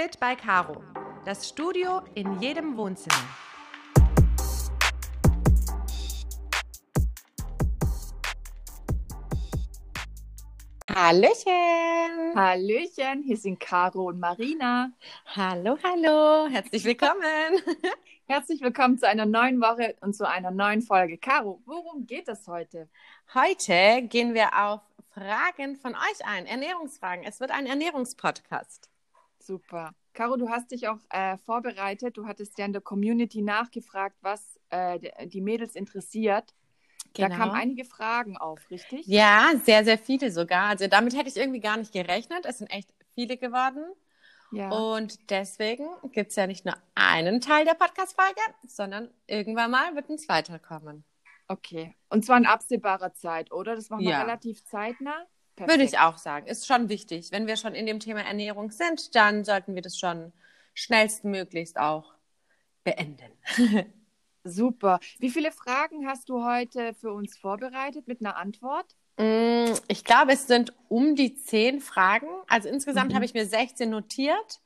Fit by Caro. Das Studio in jedem Wohnzimmer. Hallöchen! Hallöchen, hier sind Caro und Marina. Hallo, hallo, herzlich willkommen. Herzlich willkommen zu einer neuen Woche und zu einer neuen Folge. Caro, worum geht es heute? Heute gehen wir auf Fragen von euch ein, Ernährungsfragen. Es wird ein Ernährungspodcast. Super. Caro, du hast dich auch äh, vorbereitet. Du hattest ja in der Community nachgefragt, was äh, die Mädels interessiert. Genau. Da kamen einige Fragen auf, richtig? Ja, sehr, sehr viele sogar. Also damit hätte ich irgendwie gar nicht gerechnet. Es sind echt viele geworden. Ja. Und deswegen gibt es ja nicht nur einen Teil der Podcast-Folge, sondern irgendwann mal wird ein zweiter kommen. Okay. Und zwar in absehbarer Zeit, oder? Das machen wir ja. relativ zeitnah. Perfekt. Würde ich auch sagen. Ist schon wichtig. Wenn wir schon in dem Thema Ernährung sind, dann sollten wir das schon schnellstmöglichst auch beenden. Super. Wie viele Fragen hast du heute für uns vorbereitet mit einer Antwort? Mm, ich glaube, es sind um die zehn Fragen. Also insgesamt mhm. habe ich mir 16 notiert.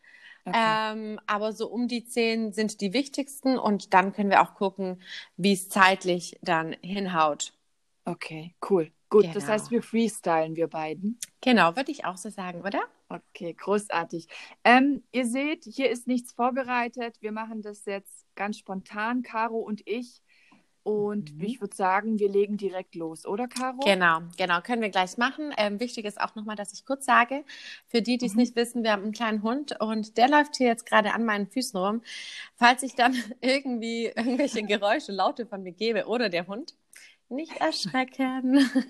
Okay. Ähm, aber so um die zehn sind die wichtigsten und dann können wir auch gucken, wie es zeitlich dann hinhaut. Okay, cool. Gut, genau. das heißt, wir freestylen, wir beiden. Genau, würde ich auch so sagen, oder? Okay, großartig. Ähm, ihr seht, hier ist nichts vorbereitet. Wir machen das jetzt ganz spontan, Caro und ich. Und mhm. ich würde sagen, wir legen direkt los, oder Caro? Genau, genau, können wir gleich machen. Ähm, wichtig ist auch nochmal, dass ich kurz sage, für die, die es mhm. nicht wissen, wir haben einen kleinen Hund und der läuft hier jetzt gerade an meinen Füßen rum. Falls ich dann irgendwie irgendwelche Geräusche, Laute von mir gebe oder der Hund, nicht erschrecken.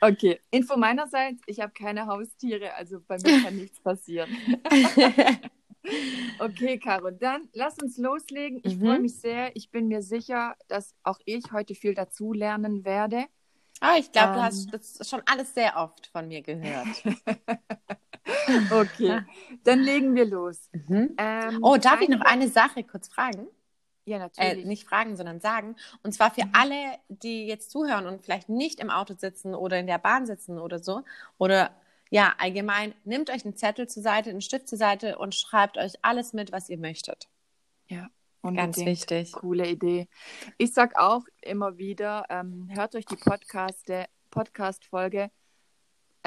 Okay, Info meinerseits, ich habe keine Haustiere, also bei mir kann nichts passieren. okay, Caro, dann lass uns loslegen. Ich mhm. freue mich sehr. Ich bin mir sicher, dass auch ich heute viel dazu lernen werde. Ah, ich glaube, ähm, du hast das schon alles sehr oft von mir gehört. okay, dann legen wir los. Mhm. Ähm, oh, darf ich noch eine Sache kurz fragen? Ja, äh, natürlich. Äh, nicht fragen, sondern sagen. Und zwar für mhm. alle, die jetzt zuhören und vielleicht nicht im Auto sitzen oder in der Bahn sitzen oder so. Oder ja, allgemein, nehmt euch einen Zettel zur Seite, einen Stift zur Seite und schreibt euch alles mit, was ihr möchtet. Ja. Unbedingt. Ganz wichtig. Coole Idee. Ich sag auch immer wieder, ähm, hört euch die Podcast-Folge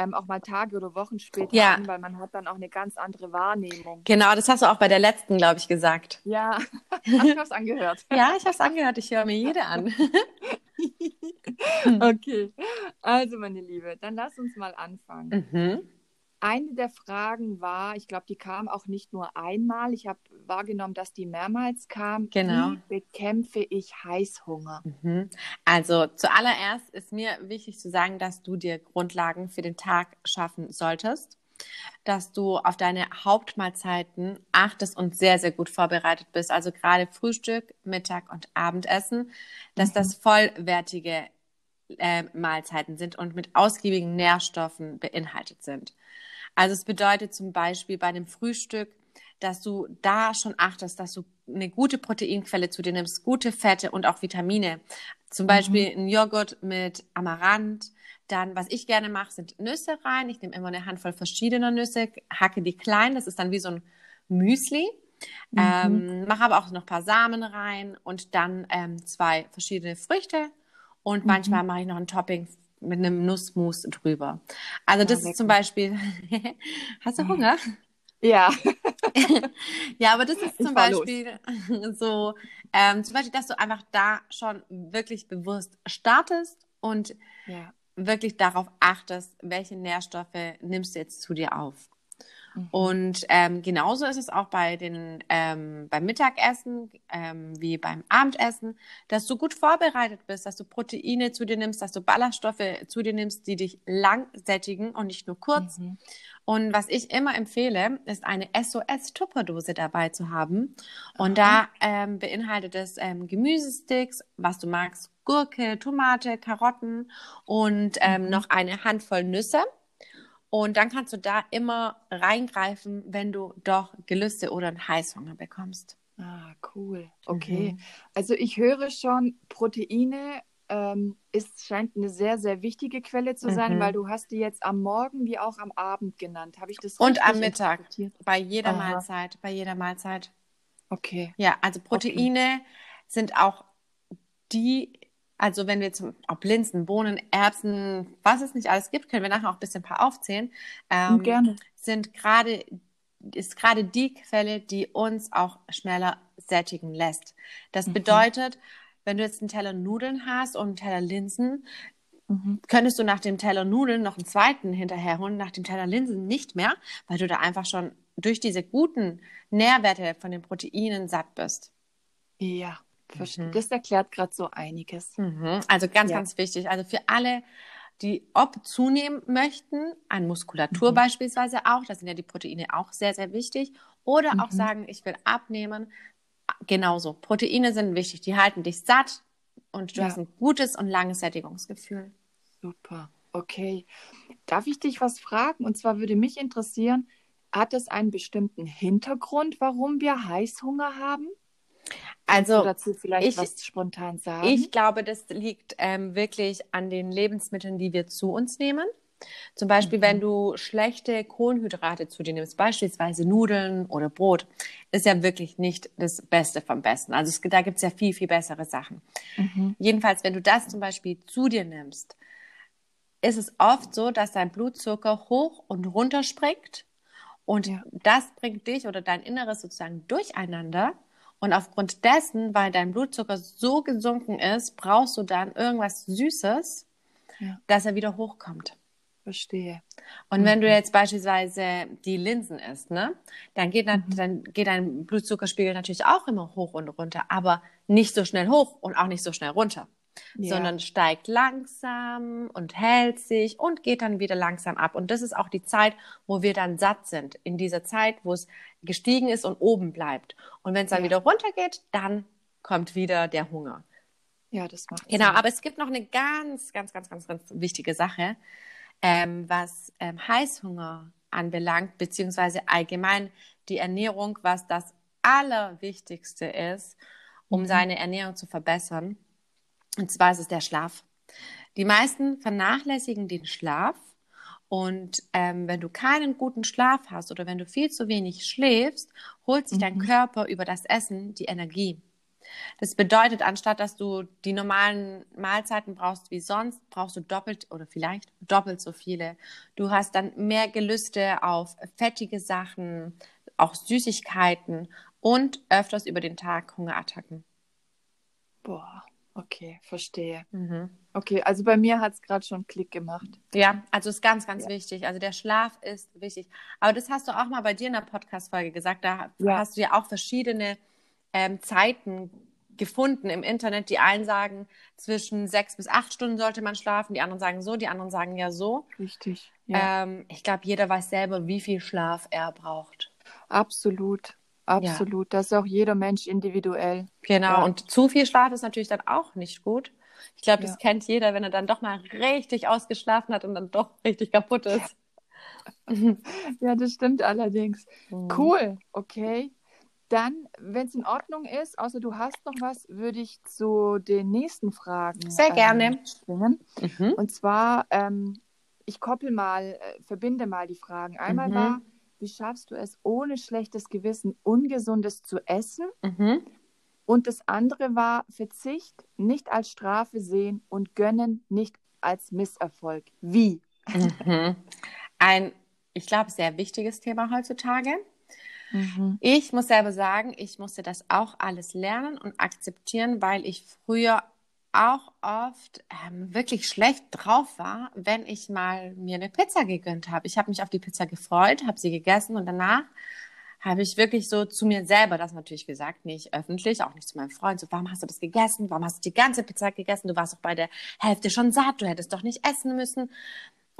ähm, auch mal Tage oder Wochen später ja. an, weil man hat dann auch eine ganz andere Wahrnehmung. Genau, das hast du auch bei der letzten, glaube ich, gesagt. Ja, ich habe es angehört. ja, ich habe es angehört. Ich höre mir jede an. okay, also meine Liebe, dann lass uns mal anfangen. Mhm. Eine der Fragen war, ich glaube, die kam auch nicht nur einmal. Ich habe wahrgenommen, dass die mehrmals kam. Genau. Wie bekämpfe ich Heißhunger? Mhm. Also zuallererst ist mir wichtig zu sagen, dass du dir Grundlagen für den Tag schaffen solltest, dass du auf deine Hauptmahlzeiten achtest und sehr, sehr gut vorbereitet bist. Also gerade Frühstück, Mittag und Abendessen, dass mhm. das vollwertige äh, Mahlzeiten sind und mit ausgiebigen Nährstoffen beinhaltet sind. Also es bedeutet zum Beispiel bei einem Frühstück, dass du da schon achtest, dass du eine gute Proteinquelle zu dir nimmst, gute Fette und auch Vitamine. Zum Beispiel mhm. ein Joghurt mit Amaranth. Dann, was ich gerne mache, sind Nüsse rein. Ich nehme immer eine Handvoll verschiedener Nüsse, hacke die klein. Das ist dann wie so ein Müsli. Mhm. Ähm, mache aber auch noch ein paar Samen rein und dann ähm, zwei verschiedene Früchte. Und mhm. manchmal mache ich noch ein Topping mit einem Nussmus drüber. Also das ja, ist zum Beispiel. Hast du Hunger? Ja. ja, aber das ist zum Beispiel los. so, ähm, zum Beispiel, dass du einfach da schon wirklich bewusst startest und ja. wirklich darauf achtest, welche Nährstoffe nimmst du jetzt zu dir auf. Mhm. Und ähm, genauso ist es auch bei den ähm, beim Mittagessen ähm, wie beim Abendessen, dass du gut vorbereitet bist, dass du Proteine zu dir nimmst, dass du Ballaststoffe zu dir nimmst, die dich lang sättigen und nicht nur kurz. Mhm. Und was ich immer empfehle, ist eine SOS-Tupperdose dabei zu haben. Und Aha. da ähm, beinhaltet es ähm, Gemüsesticks, was du magst, Gurke, Tomate, Karotten und ähm, mhm. noch eine Handvoll Nüsse. Und dann kannst du da immer reingreifen, wenn du doch Gelüste oder einen Heißhunger bekommst. Ah, cool. Okay. Mhm. Also ich höre schon Proteine ähm, ist, scheint eine sehr, sehr wichtige Quelle zu sein, Mhm. weil du hast die jetzt am Morgen wie auch am Abend genannt. Habe ich das Und am Mittag. Bei jeder Aha. Mahlzeit, bei jeder Mahlzeit. Okay. Ja, also Proteine sind auch die, also wenn wir jetzt ob Linsen, Bohnen, Erbsen, was es nicht alles gibt, können wir nachher auch ein bisschen ein paar aufzählen. Ähm, Gerne. sind gerade ist gerade die Quelle, die uns auch schneller sättigen lässt. Das Mhm. bedeutet, wenn du jetzt einen Teller Nudeln hast und einen Teller Linsen, Mhm. könntest du nach dem Teller Nudeln noch einen zweiten hinterherholen, nach dem Teller Linsen nicht mehr, weil du da einfach schon durch diese guten Nährwerte von den Proteinen satt bist. Ja, verstehe. Mhm. Das erklärt gerade so einiges. Mhm. Also ganz, Ja. ganz wichtig. Also für alle, die ob zunehmen möchten, an Muskulatur Mhm. beispielsweise auch, da sind ja die Proteine auch sehr, sehr wichtig, oder auch Mhm. sagen, ich will abnehmen, genauso. Proteine sind wichtig, die halten dich satt und du Ja. hast ein gutes und langes Sättigungsgefühl. Super. Okay. Darf ich dich was fragen? Und zwar würde mich interessieren, hat es einen bestimmten Hintergrund, warum wir Heißhunger haben? Kannst Also dazu vielleicht ich- was spontan sagen? Ich glaube, das liegt ähm, wirklich an den Lebensmitteln, die wir zu uns nehmen. Zum Beispiel, Mhm. wenn du schlechte Kohlenhydrate zu dir nimmst, beispielsweise Nudeln oder Brot, ist ja wirklich nicht das Beste vom Besten. Also es, da gibt es ja viel, viel bessere Sachen. Mhm. Jedenfalls, wenn du das zum Beispiel zu dir nimmst, ist es oft so, dass dein Blutzucker hoch und runter springt. Und Ja. das bringt dich oder dein Inneres sozusagen durcheinander. Und aufgrund dessen, weil dein Blutzucker so gesunken ist, brauchst du dann irgendwas Süßes, Ja. dass er wieder hochkommt. Verstehe. Und wenn du Mhm. jetzt beispielsweise die Linsen isst, ne, dann geht, Mhm. dann geht dein Blutzuckerspiegel natürlich auch immer hoch und runter, aber nicht so schnell hoch und auch nicht so schnell runter, Ja. sondern steigt langsam und hält sich und geht dann wieder langsam ab. Und das ist auch die Zeit, wo wir dann satt sind, in dieser Zeit, wo es gestiegen ist und oben bleibt. Und wenn es dann Ja. wieder runtergeht, dann kommt wieder der Hunger. ja, das macht Genau, Sinn. aber es gibt noch eine ganz, ganz, ganz, ganz, ganz wichtige Sache, ähm, was ähm, Heißhunger anbelangt, beziehungsweise allgemein die Ernährung, was das Allerwichtigste ist, um Mhm. seine Ernährung zu verbessern. Und zwar ist es der Schlaf. Die meisten vernachlässigen den Schlaf. Und ähm, wenn du keinen guten Schlaf hast oder wenn du viel zu wenig schläfst, holt sich dein Mhm. Körper über das Essen die Energie. Das bedeutet, anstatt dass du die normalen Mahlzeiten brauchst wie sonst, brauchst du doppelt oder vielleicht doppelt so viele. Du hast dann mehr Gelüste auf fettige Sachen, auch Süßigkeiten und öfters über den Tag Hungerattacken. Boah, okay, verstehe. Mhm. Okay, also bei mir hat es gerade schon Klick gemacht. Ja, also ist ganz, ganz Ja. wichtig. Also der Schlaf ist wichtig. Aber das hast du auch mal bei dir in der Podcast-Folge gesagt. Da Ja. hast du ja auch verschiedene ähm, Zeiten gefunden im Internet. Die einen sagen, zwischen sechs bis acht Stunden sollte man schlafen. Die anderen sagen so, die anderen sagen ja so. Richtig. Ja, Ähm, ich glaube, jeder weiß selber, wie viel Schlaf er braucht. absolut. Absolut. Das ist auch jeder Mensch individuell. Genau. Ja. Und zu viel Schlaf ist natürlich dann auch nicht gut. Ich glaube, das Ja. kennt jeder, wenn er dann doch mal richtig ausgeschlafen hat und dann doch richtig kaputt ist. Ja, das stimmt allerdings. Mhm. Cool, okay. Dann, wenn es in Ordnung ist, außer du hast noch was, würde ich zu den nächsten Fragen Sehr gerne. ähm, springen. Mhm. Und zwar, ähm, ich koppel mal, äh, verbinde mal die Fragen. Einmal Mhm. war, wie schaffst du es, ohne schlechtes Gewissen Ungesundes zu essen? Mhm. Und das andere war, Verzicht nicht als Strafe sehen und Gönnen nicht als Misserfolg. Wie? Mhm. Ein, ich glaube, sehr wichtiges Thema heutzutage. Mhm. Ich muss selber sagen, ich musste das auch alles lernen und akzeptieren, weil ich früher auch oft ähm, wirklich schlecht drauf war, wenn ich mal mir eine Pizza gegönnt habe. Ich habe mich auf die Pizza gefreut, habe sie gegessen und danach habe ich wirklich so zu mir selber das natürlich gesagt, nicht öffentlich, auch nicht zu meinem Freund, so, warum hast du das gegessen? Warum hast du die ganze Pizza gegessen? Du warst doch bei der Hälfte schon satt, du hättest doch nicht essen müssen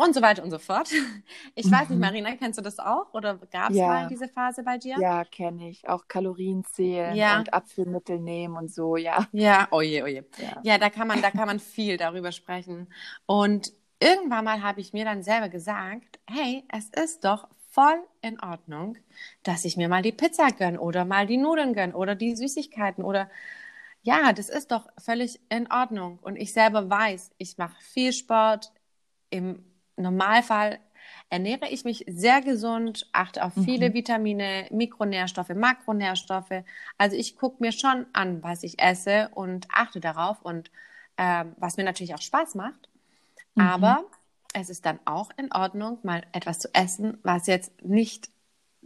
und so weiter und so fort. Ich weiß nicht, Mhm. Marina, kennst du das auch oder gab es Ja. mal diese Phase bei dir? Ja, kenne ich. Auch Kalorien zählen Ja. und Abführmittel nehmen und so, ja. Ja, oje, oje. Ja. Ja, da kann man, da kann man viel darüber sprechen. Und irgendwann mal habe ich mir dann selber gesagt, hey, es ist doch voll in Ordnung, dass ich mir mal die Pizza gönn oder mal die Nudeln gönn oder die Süßigkeiten oder ja, das ist doch völlig in Ordnung. Und ich selber weiß, ich mache viel Sport. Im Normalfall ernähre ich mich sehr gesund, achte auf viele Mhm. Vitamine, Mikronährstoffe, Makronährstoffe. Also ich gucke mir schon an, was ich esse und achte darauf und ähm, was mir natürlich auch Spaß macht. Mhm. Aber es ist dann auch in Ordnung, mal etwas zu essen, was jetzt nicht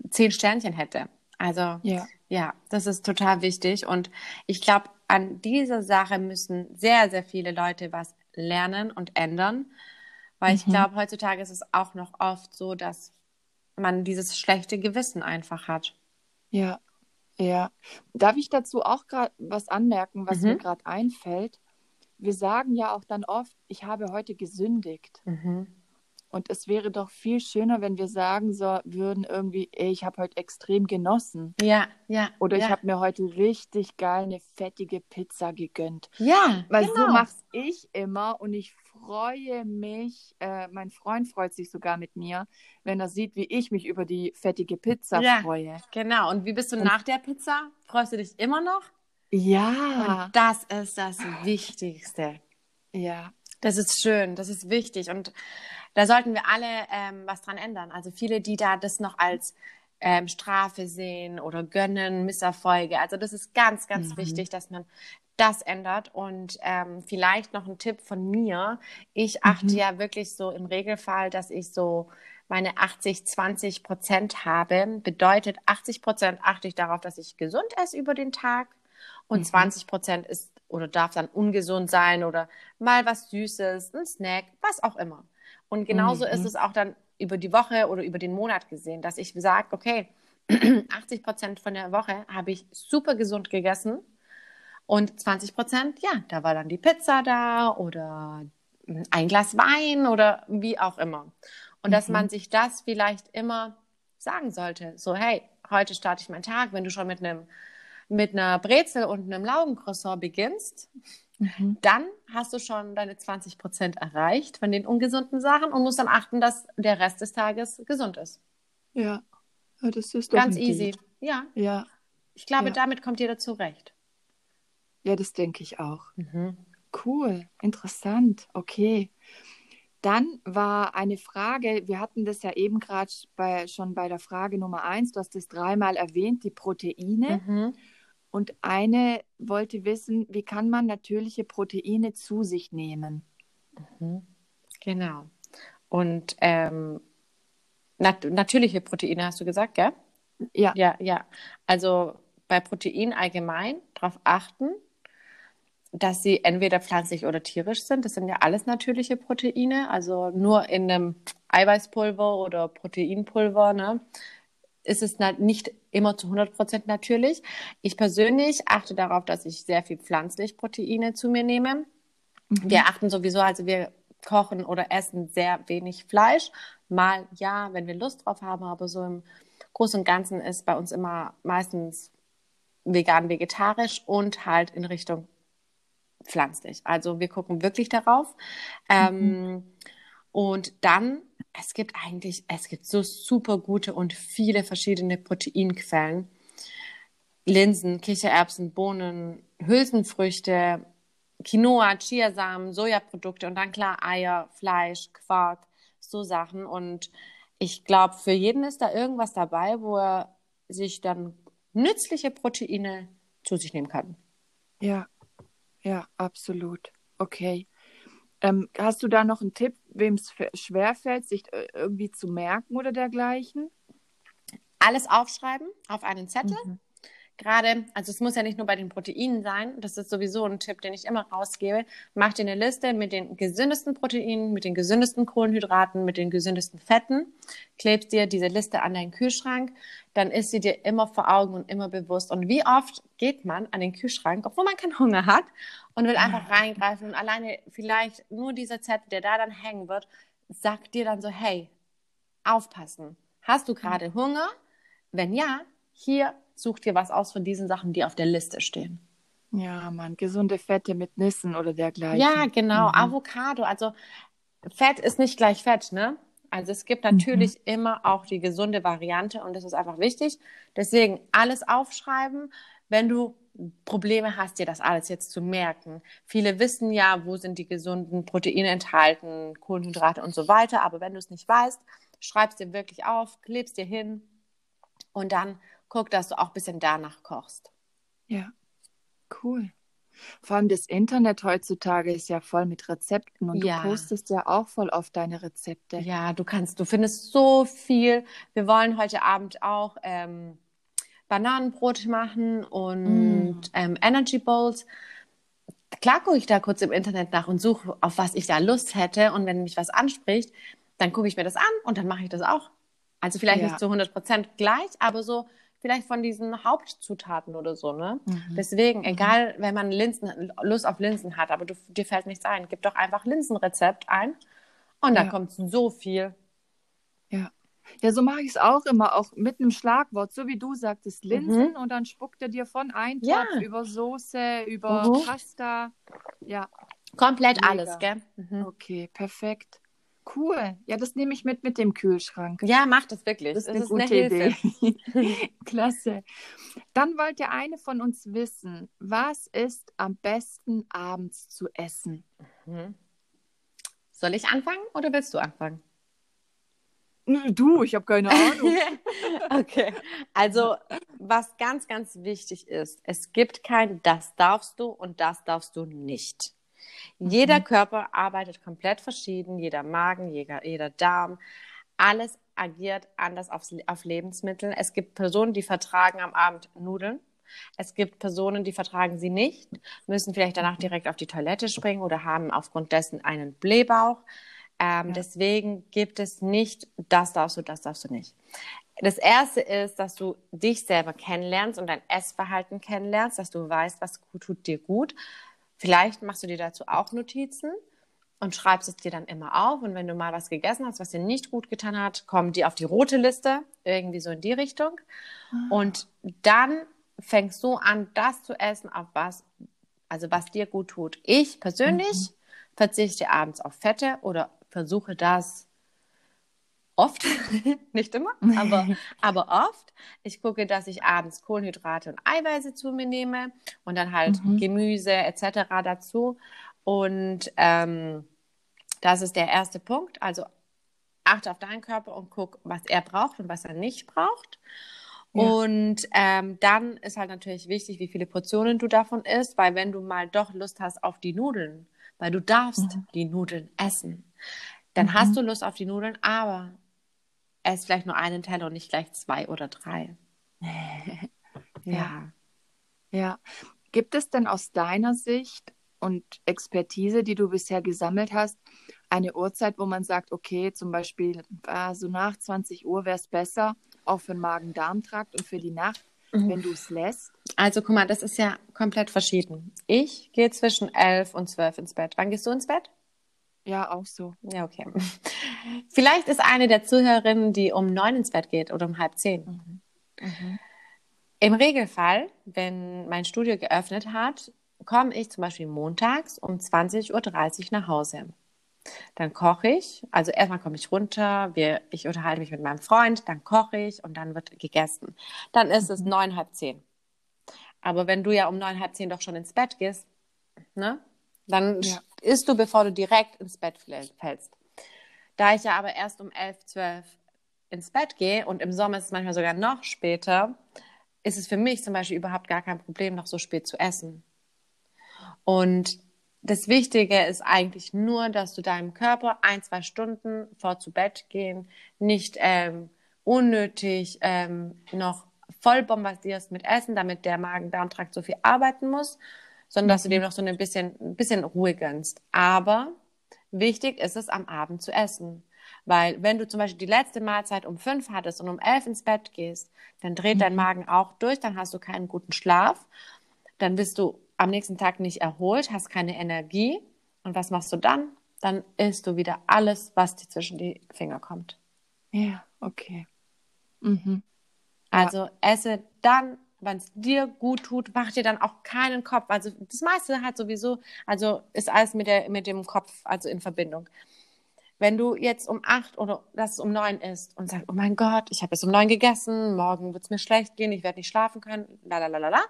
zehn Sternchen hätte. Also Ja. ja, das ist total wichtig. Und ich glaube, an dieser Sache müssen sehr, sehr viele Leute was lernen und ändern. Weil ich Mhm. glaube, heutzutage ist es auch noch oft so, dass man dieses schlechte Gewissen einfach hat. Ja, ja. Darf ich dazu auch gerade was anmerken, was Mhm. mir gerade einfällt? Wir sagen ja auch dann oft, ich habe heute gesündigt. Mhm. Und es wäre doch viel schöner, wenn wir sagen so würden irgendwie, ey, ich habe heute extrem genossen. Ja, ja. Oder ja. ich habe mir heute richtig geil eine fettige Pizza gegönnt. Ja, Weil so genau. mach's ich immer und ich freue mich, äh, mein Freund freut sich sogar mit mir, wenn er sieht, wie ich mich über die fettige Pizza Ja. freue. Genau. Und wie bist du Und- nach der Pizza? Freust du dich immer noch? Ja, Und das ist das Wichtigste. ja, Das ist schön, das ist wichtig. Und da sollten wir alle ähm, was dran ändern. Also viele, die da das noch als ähm, Strafe sehen oder gönnen, Misserfolge. Also das ist ganz, ganz Mhm. wichtig, dass man das ändert. Und ähm, vielleicht noch ein Tipp von mir. Ich achte Mhm. ja wirklich so im Regelfall, dass ich so meine 80, 20 Prozent habe. Bedeutet, 80 Prozent achte ich darauf, dass ich gesund esse über den Tag. Und Mhm. 20 Prozent ist oder darf dann ungesund sein oder mal was Süßes, ein Snack, was auch immer. Und genauso Mhm. ist es auch dann über die Woche oder über den Monat gesehen, dass ich sage, okay, 80 Prozent von der Woche habe ich super gesund gegessen und 20 Prozent, ja, da war dann die Pizza da oder ein Glas Wein oder wie auch immer. Und dass Mhm. man sich das vielleicht immer sagen sollte. So, hey, heute starte ich meinen Tag, wenn du schon mit einem mit einer Brezel und einem Laugencroissant beginnst, Mhm. dann hast du schon deine 20 Prozent erreicht von den ungesunden Sachen und musst dann achten, dass der Rest des Tages gesund ist. ja. Das ist doch Ganz easy. Ja, Ja, ich glaube, Ja. damit kommt jeder zurecht. ja, das denke ich auch. Mhm. Cool, interessant, okay. Dann war eine Frage, wir hatten das ja eben gerade schon bei der Frage Nummer eins, du hast es dreimal erwähnt, die Proteine. Mhm. Und eine wollte wissen, wie kann man natürliche Proteine zu sich nehmen? Mhm. Genau. Und ähm, nat natürliche Proteine hast du gesagt, gell? Ja, Ja, ja. Also bei Protein allgemein darauf achten, dass sie entweder pflanzlich oder tierisch sind. Das sind ja alles natürliche Proteine. Also nur in einem Eiweißpulver oder Proteinpulver ne, ist es nicht immer zu 100% natürlich. Ich persönlich achte darauf, dass ich sehr viel pflanzlich Proteine zu mir nehme. Mhm. Wir achten sowieso, also wir kochen oder essen sehr wenig Fleisch. Mal ja, wenn wir Lust drauf haben, aber so im Großen und Ganzen ist bei uns immer meistens vegan, vegetarisch und halt in Richtung pflanzlich. Also wir gucken wirklich darauf. Ähm, und dann, es gibt eigentlich, es gibt so super gute und viele verschiedene Proteinquellen. Linsen, Kichererbsen, Bohnen, Hülsenfrüchte, Quinoa, Chiasamen, Sojaprodukte und dann klar Eier, Fleisch, Quark, so Sachen. Und ich glaube, für jeden ist da irgendwas dabei, wo er sich dann nützliche Proteine zu sich nehmen kann. ja, ja, absolut. Okay. Ähm, hast du da noch einen Tipp, wem es schwerfällt, sich äh, irgendwie zu merken oder dergleichen? Alles aufschreiben auf einen Zettel. Mhm. Gerade, also es muss ja nicht nur bei den Proteinen sein, das ist sowieso ein Tipp, den ich immer rausgebe. Mach dir eine Liste mit den gesündesten Proteinen, mit den gesündesten Kohlenhydraten, mit den gesündesten Fetten, klebst dir diese Liste an deinen Kühlschrank, dann ist sie dir immer vor Augen und immer bewusst. Und wie oft geht man an den Kühlschrank, obwohl man keinen Hunger hat und will einfach reingreifen und alleine vielleicht nur dieser Zettel, der da dann hängen wird, sagt dir dann so, hey, aufpassen. Hast du gerade Hunger? Wenn ja, hier such dir was aus von diesen Sachen, die auf der Liste stehen. Ja, Mann, gesunde Fette mit Nissen oder dergleichen. Ja, genau. Mhm. Avocado. Also Fett ist nicht gleich Fett, ne? Also es gibt natürlich immer auch die gesunde Variante und das ist einfach wichtig. Deswegen alles aufschreiben. Wenn du Probleme hast, dir das alles jetzt zu merken. Viele wissen ja, wo sind die gesunden Proteine enthalten, Kohlenhydrate und so weiter. Aber wenn du es nicht weißt, schreibst dir wirklich auf, klebst dir hin und dann guck, dass du auch ein bisschen danach kochst. Ja, cool. Vor allem das Internet heutzutage ist ja voll mit Rezepten und Ja. du postest ja auch voll oft deine Rezepte. Ja, du kannst, du findest so viel. Wir wollen heute Abend auch ähm, Bananenbrot machen und Mm. ähm, Energy Bowls. Klar gucke ich da kurz im Internet nach und suche, auf was ich da Lust hätte. Und wenn mich was anspricht, dann gucke ich mir das an und dann mache ich das auch. Also vielleicht Ja. nicht zu 100 Prozent gleich, aber so vielleicht von diesen Hauptzutaten oder so, ne? Mhm. Deswegen, egal, wenn man Linsen, Lust auf Linsen hat, aber du, dir fällt nichts ein, gib doch einfach Linsenrezept ein und da Ja. kommt so viel. Ja. Ja, so mache ich es auch immer, auch mit einem Schlagwort, so wie du sagtest, Linsen und dann spuckt er dir von Eintopf Ja. über Soße, über Mhm. Pasta. Ja, Komplett Mega. alles, gell? Mhm. okay, perfekt. Cool. Ja, das nehme ich mit mit dem Kühlschrank. Ja, mach das wirklich. Das ist eine ist gute Hilfe. Idee. Klasse. Dann wollte eine von uns wissen, was ist am besten abends zu essen? Mhm. Soll ich anfangen oder willst du anfangen? Du, ich habe keine Ahnung. okay. Also, was ganz, ganz wichtig ist, es gibt kein das darfst du und das darfst du nicht. Jeder Körper arbeitet komplett verschieden, jeder Magen, jeder, jeder Darm, alles agiert anders aufs, auf Lebensmittel. Es gibt Personen, die vertragen am Abend Nudeln. Es gibt Personen, die vertragen sie nicht, müssen vielleicht danach direkt auf die Toilette springen oder haben aufgrund dessen einen Blähbauch. Ähm, Ja. Deswegen gibt es nicht, das darfst du, das darfst du nicht. Das erste ist, dass du dich selber kennenlernst und dein Essverhalten kennenlernst, dass du weißt, was tut dir gut. Vielleicht machst du dir dazu auch Notizen und schreibst es dir dann immer auf. Und wenn du mal was gegessen hast, was dir nicht gut getan hat, kommen die auf die rote Liste, irgendwie so in die Richtung. Und dann fängst du an, das zu essen, auf was, also was dir gut tut. Ich persönlich verzichte abends auf Fette oder versuche das oft, nicht immer, aber, aber oft. Ich gucke, dass ich abends Kohlenhydrate und Eiweiße zu mir nehme und dann halt Mhm. Gemüse etc. dazu. Und ähm, das ist der erste Punkt. Also achte auf deinen Körper und guck, was er braucht und was er nicht braucht. Ja. Und ähm, dann ist halt natürlich wichtig, wie viele Portionen du davon isst, weil wenn du mal doch Lust hast auf die Nudeln, weil du darfst Mhm. die Nudeln essen, dann Mhm. hast du Lust auf die Nudeln, aber ess vielleicht nur einen Teller und nicht gleich zwei oder drei. Ja. Ja. Gibt es denn aus deiner Sicht und Expertise, die du bisher gesammelt hast, eine Uhrzeit, wo man sagt, okay, zum Beispiel äh, so nach 20 Uhr wäre es besser, auch für den Magen-Darm-Trakt und für die Nacht, Mhm. wenn du es lässt? Also guck mal, das ist ja komplett verschieden. Ich gehe zwischen elf und zwölf ins Bett. Wann gehst du ins Bett? Ja, auch so. Ja, okay. Vielleicht ist eine der Zuhörerinnen, die um neun ins Bett geht oder um halb zehn. Mhm. Im Regelfall, wenn mein Studio geöffnet hat, komme ich zum Beispiel montags um 20.30 Uhr nach Hause. Dann koche ich, also erstmal komme ich runter, wir, ich unterhalte mich mit meinem Freund, dann koche ich und dann wird gegessen. Dann ist es neun, halb zehn. Aber wenn du ja um neun, halb zehn doch schon ins Bett gehst, ne, dann Ja. isst du, bevor du direkt ins Bett fäll- fällst. Da ich ja aber erst um elf, zwölf ins Bett gehe und im Sommer ist es manchmal sogar noch später, ist es für mich zum Beispiel überhaupt gar kein Problem, noch so spät zu essen. Und das Wichtige ist eigentlich nur, dass du deinem Körper ein, zwei Stunden vor zu Bett gehen nicht ähm, unnötig ähm, noch voll bombardierst mit Essen, damit der Magen-Darm-Trakt so viel arbeiten muss, sondern dass du dem noch so ein bisschen, ein bisschen Ruhe gönnst. Aber wichtig ist es, am Abend zu essen. Weil wenn du zum Beispiel die letzte Mahlzeit um fünf hattest und um elf ins Bett gehst, dann dreht dein Magen auch durch, dann hast du keinen guten Schlaf, dann bist du am nächsten Tag nicht erholt, hast keine Energie. Und was machst du dann? Dann isst du wieder alles, was dir zwischen die Finger kommt. Ja, okay. Mhm. Also esse dann, wenn es dir gut tut, mach dir dann auch keinen Kopf. Also das meiste hat sowieso, also ist alles mit, der, mit dem Kopf, also in Verbindung. Wenn du jetzt um acht oder dass es um neun ist und sagst, oh mein Gott, ich habe jetzt um neun gegessen, morgen wird es mir schlecht gehen, ich werde nicht schlafen können, la la la la la,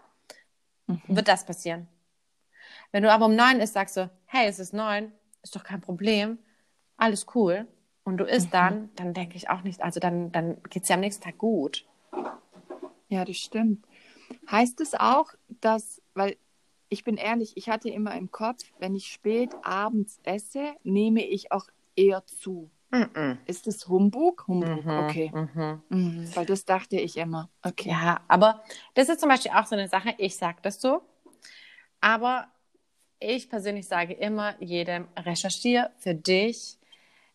mhm. wird das passieren. Wenn du aber um neun isst, sagst du, hey, es ist neun, ist doch kein Problem, alles cool. Und du isst mhm. dann, dann denke ich auch nicht, also dann, dann geht es ja am nächsten Tag gut. Ja, das stimmt. Heißt es auch, dass, weil ich bin ehrlich, ich hatte immer im Kopf, wenn ich spät abends esse, nehme ich auch eher zu. Ist das Humbug? Humbug, mhm, okay. Mhm. Weil das dachte ich immer. Okay. Ja, aber das ist zum Beispiel auch so eine Sache, ich sage das so, aber ich persönlich sage immer jedem, recherchiere für dich,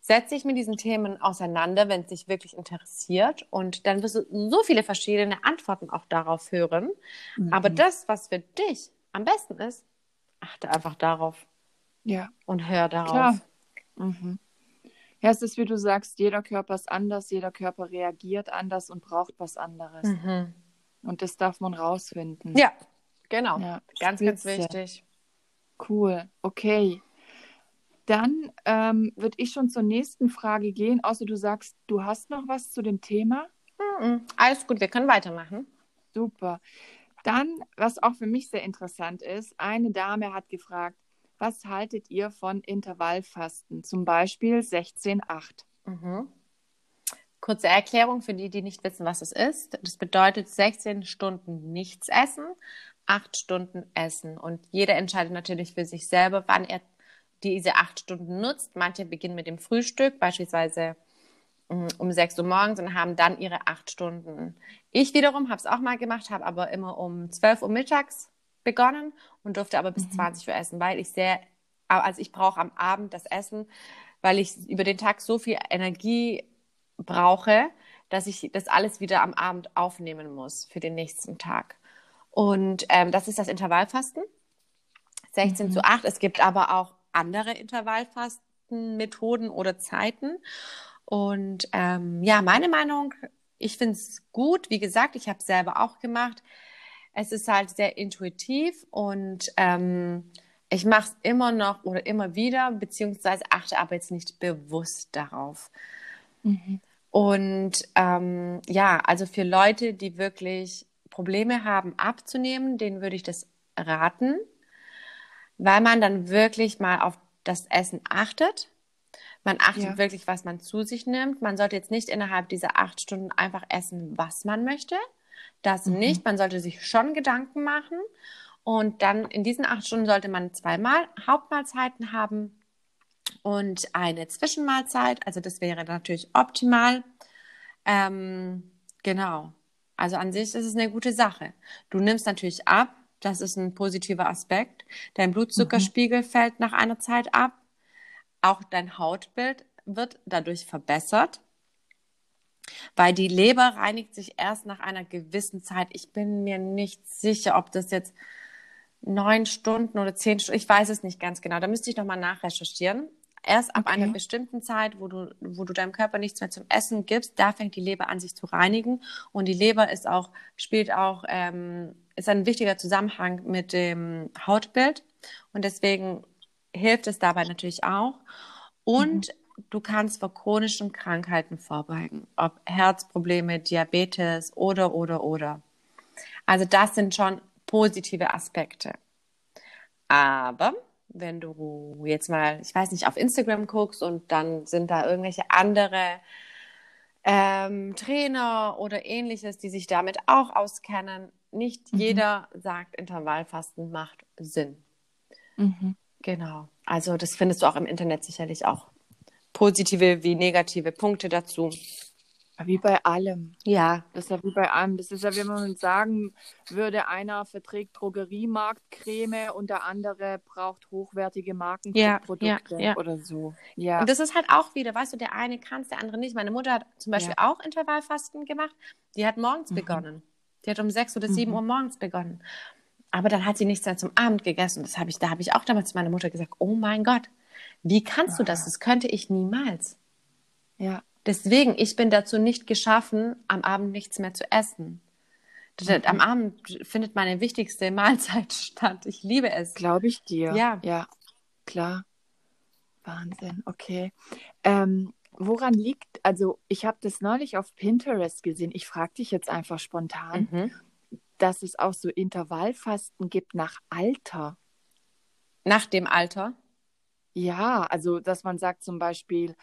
setz dich mit diesen Themen auseinander, wenn es dich wirklich interessiert. Und dann wirst du so viele verschiedene Antworten auch darauf hören. Mhm. Aber das, was für dich am besten ist, achte einfach darauf. Ja. Und hör darauf. Klar. Mhm. Ja, es ist wie du sagst, jeder Körper ist anders, jeder Körper reagiert anders und braucht was anderes. Mhm. Und das darf man rausfinden. Ja, genau. Ja, ganz, ganz wichtig. Cool, okay. Dann ähm, würde ich schon zur nächsten Frage gehen, außer du sagst, du hast noch was zu dem Thema. Mhm. Alles gut, wir können weitermachen. Super. Dann, was auch für mich sehr interessant ist, eine Dame hat gefragt, was haltet ihr von Intervallfasten, zum Beispiel 16-8? Mhm. Kurze Erklärung für die, die nicht wissen, was es ist. Das bedeutet 16 Stunden nichts essen, acht Stunden essen. Und jeder entscheidet natürlich für sich selber, wann er diese acht Stunden nutzt. Manche beginnen mit dem Frühstück, beispielsweise mm, um 6 Uhr morgens und haben dann ihre acht Stunden. Ich wiederum habe es auch mal gemacht, habe aber immer um 12 Uhr mittags begonnen und durfte aber bis mhm. 20 Uhr essen, weil ich sehr, also ich brauche am Abend das Essen, weil ich über den Tag so viel Energie brauche, dass ich das alles wieder am Abend aufnehmen muss für den nächsten Tag. Und ähm, das ist das Intervallfasten. 16 mhm. zu 8. Es gibt aber auch andere Intervallfastenmethoden oder Zeiten. Und ähm, ja, meine Meinung, ich finde es gut. Wie gesagt, ich habe es selber auch gemacht. Es ist halt sehr intuitiv und ähm, ich mache es immer noch oder immer wieder, beziehungsweise achte aber jetzt nicht bewusst darauf. Mhm. Und ähm, ja, also für Leute, die wirklich Probleme haben abzunehmen, denen würde ich das raten, weil man dann wirklich mal auf das Essen achtet. Man achtet ja. wirklich, was man zu sich nimmt. Man sollte jetzt nicht innerhalb dieser acht Stunden einfach essen, was man möchte. Das mhm. nicht. Man sollte sich schon Gedanken machen. Und dann in diesen acht Stunden sollte man zweimal Hauptmahlzeiten haben und eine Zwischenmahlzeit. Also das wäre natürlich optimal. Ähm, genau. Also an sich ist es eine gute Sache. Du nimmst natürlich ab, das ist ein positiver Aspekt. Dein Blutzuckerspiegel mhm. fällt nach einer Zeit ab. Auch dein Hautbild wird dadurch verbessert, weil die Leber reinigt sich erst nach einer gewissen Zeit. Ich bin mir nicht sicher, ob das jetzt neun Stunden oder zehn Stunden, ich weiß es nicht ganz genau. Da müsste ich nochmal nachrecherchieren. Erst ab okay. einer bestimmten Zeit, wo du, wo du deinem Körper nichts mehr zum Essen gibst, da fängt die Leber an, sich zu reinigen. Und die Leber ist auch, spielt auch, ähm, ist ein wichtiger Zusammenhang mit dem Hautbild. Und deswegen hilft es dabei natürlich auch. Und mhm. du kannst vor chronischen Krankheiten vorbeugen, ob Herzprobleme, Diabetes oder, oder, oder. Also das sind schon positive Aspekte. Aber wenn du jetzt mal, ich weiß nicht, auf Instagram guckst und dann sind da irgendwelche andere ähm, Trainer oder ähnliches, die sich damit auch auskennen. Nicht mhm. jeder sagt, Intervallfasten macht Sinn. Mhm. Genau. Also das findest du auch im Internet sicherlich auch positive wie negative Punkte dazu. Wie bei allem. Ja. Das ist ja wie bei allem. Das ist ja, wie man sagen würde, einer verträgt Drogeriemarktcreme und der andere braucht hochwertige Markenprodukte ja, ja, oder so. Ja. Und das ist halt auch wieder, weißt du, der eine kann es, der andere nicht. Meine Mutter hat zum Beispiel auch Intervallfasten gemacht. Die hat morgens mhm. begonnen. Die hat um sechs oder sieben mhm. Uhr morgens begonnen. Aber dann hat sie nichts mehr zum Abend gegessen. Das habe ich, da habe ich auch damals zu meiner Mutter gesagt, oh mein Gott, wie kannst du das? Das könnte ich niemals. Ja. Deswegen, ich bin dazu nicht geschaffen, am Abend nichts mehr zu essen. Mhm. Am Abend findet meine wichtigste Mahlzeit statt. Ich liebe es. Glaube ich dir. Ja. Ja, klar. Wahnsinn, okay. Ähm, woran liegt, also ich habe das neulich auf Pinterest gesehen. Ich frage dich jetzt einfach spontan. Mhm. dass es auch so Intervallfasten gibt nach Alter. Nach dem Alter? Ja, also dass man sagt zum Beispiel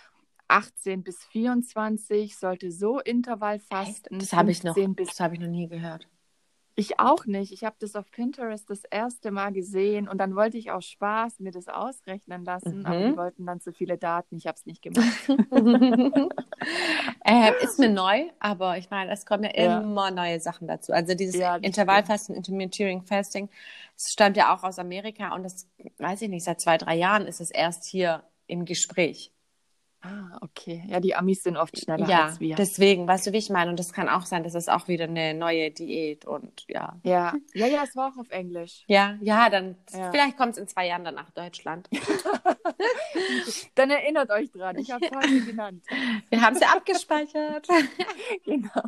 18 bis 24 sollte so Intervallfasten. Das habe ich noch, bis das habe ich noch nie gehört. Ich auch nicht. Ich habe das auf Pinterest das erste Mal gesehen und dann wollte ich auch Spaß mir das ausrechnen lassen, Mhm. aber die wollten dann zu viele Daten. Ich habe es nicht gemacht. äh, ist mir neu, aber ich meine, es kommen ja Ja. immer neue Sachen dazu. Also dieses Ja, Intervallfasten, Intermittent Fasting, das stammt ja auch aus Amerika und das weiß ich nicht, seit zwei, drei Jahren ist es erst hier im Gespräch. Ah, okay. Ja, die Amis sind oft schneller ja, als wir. deswegen, weißt du, wie ich meine? Und das kann auch sein, dass es auch wieder eine neue Diät und ja. ja. ja, ja, es war auch auf Englisch. Ja, ja, dann Ja. vielleicht kommt es in zwei Jahren dann nach Deutschland. Dann erinnert euch dran, ich habe es heute genannt. Wir haben sie abgespeichert. genau.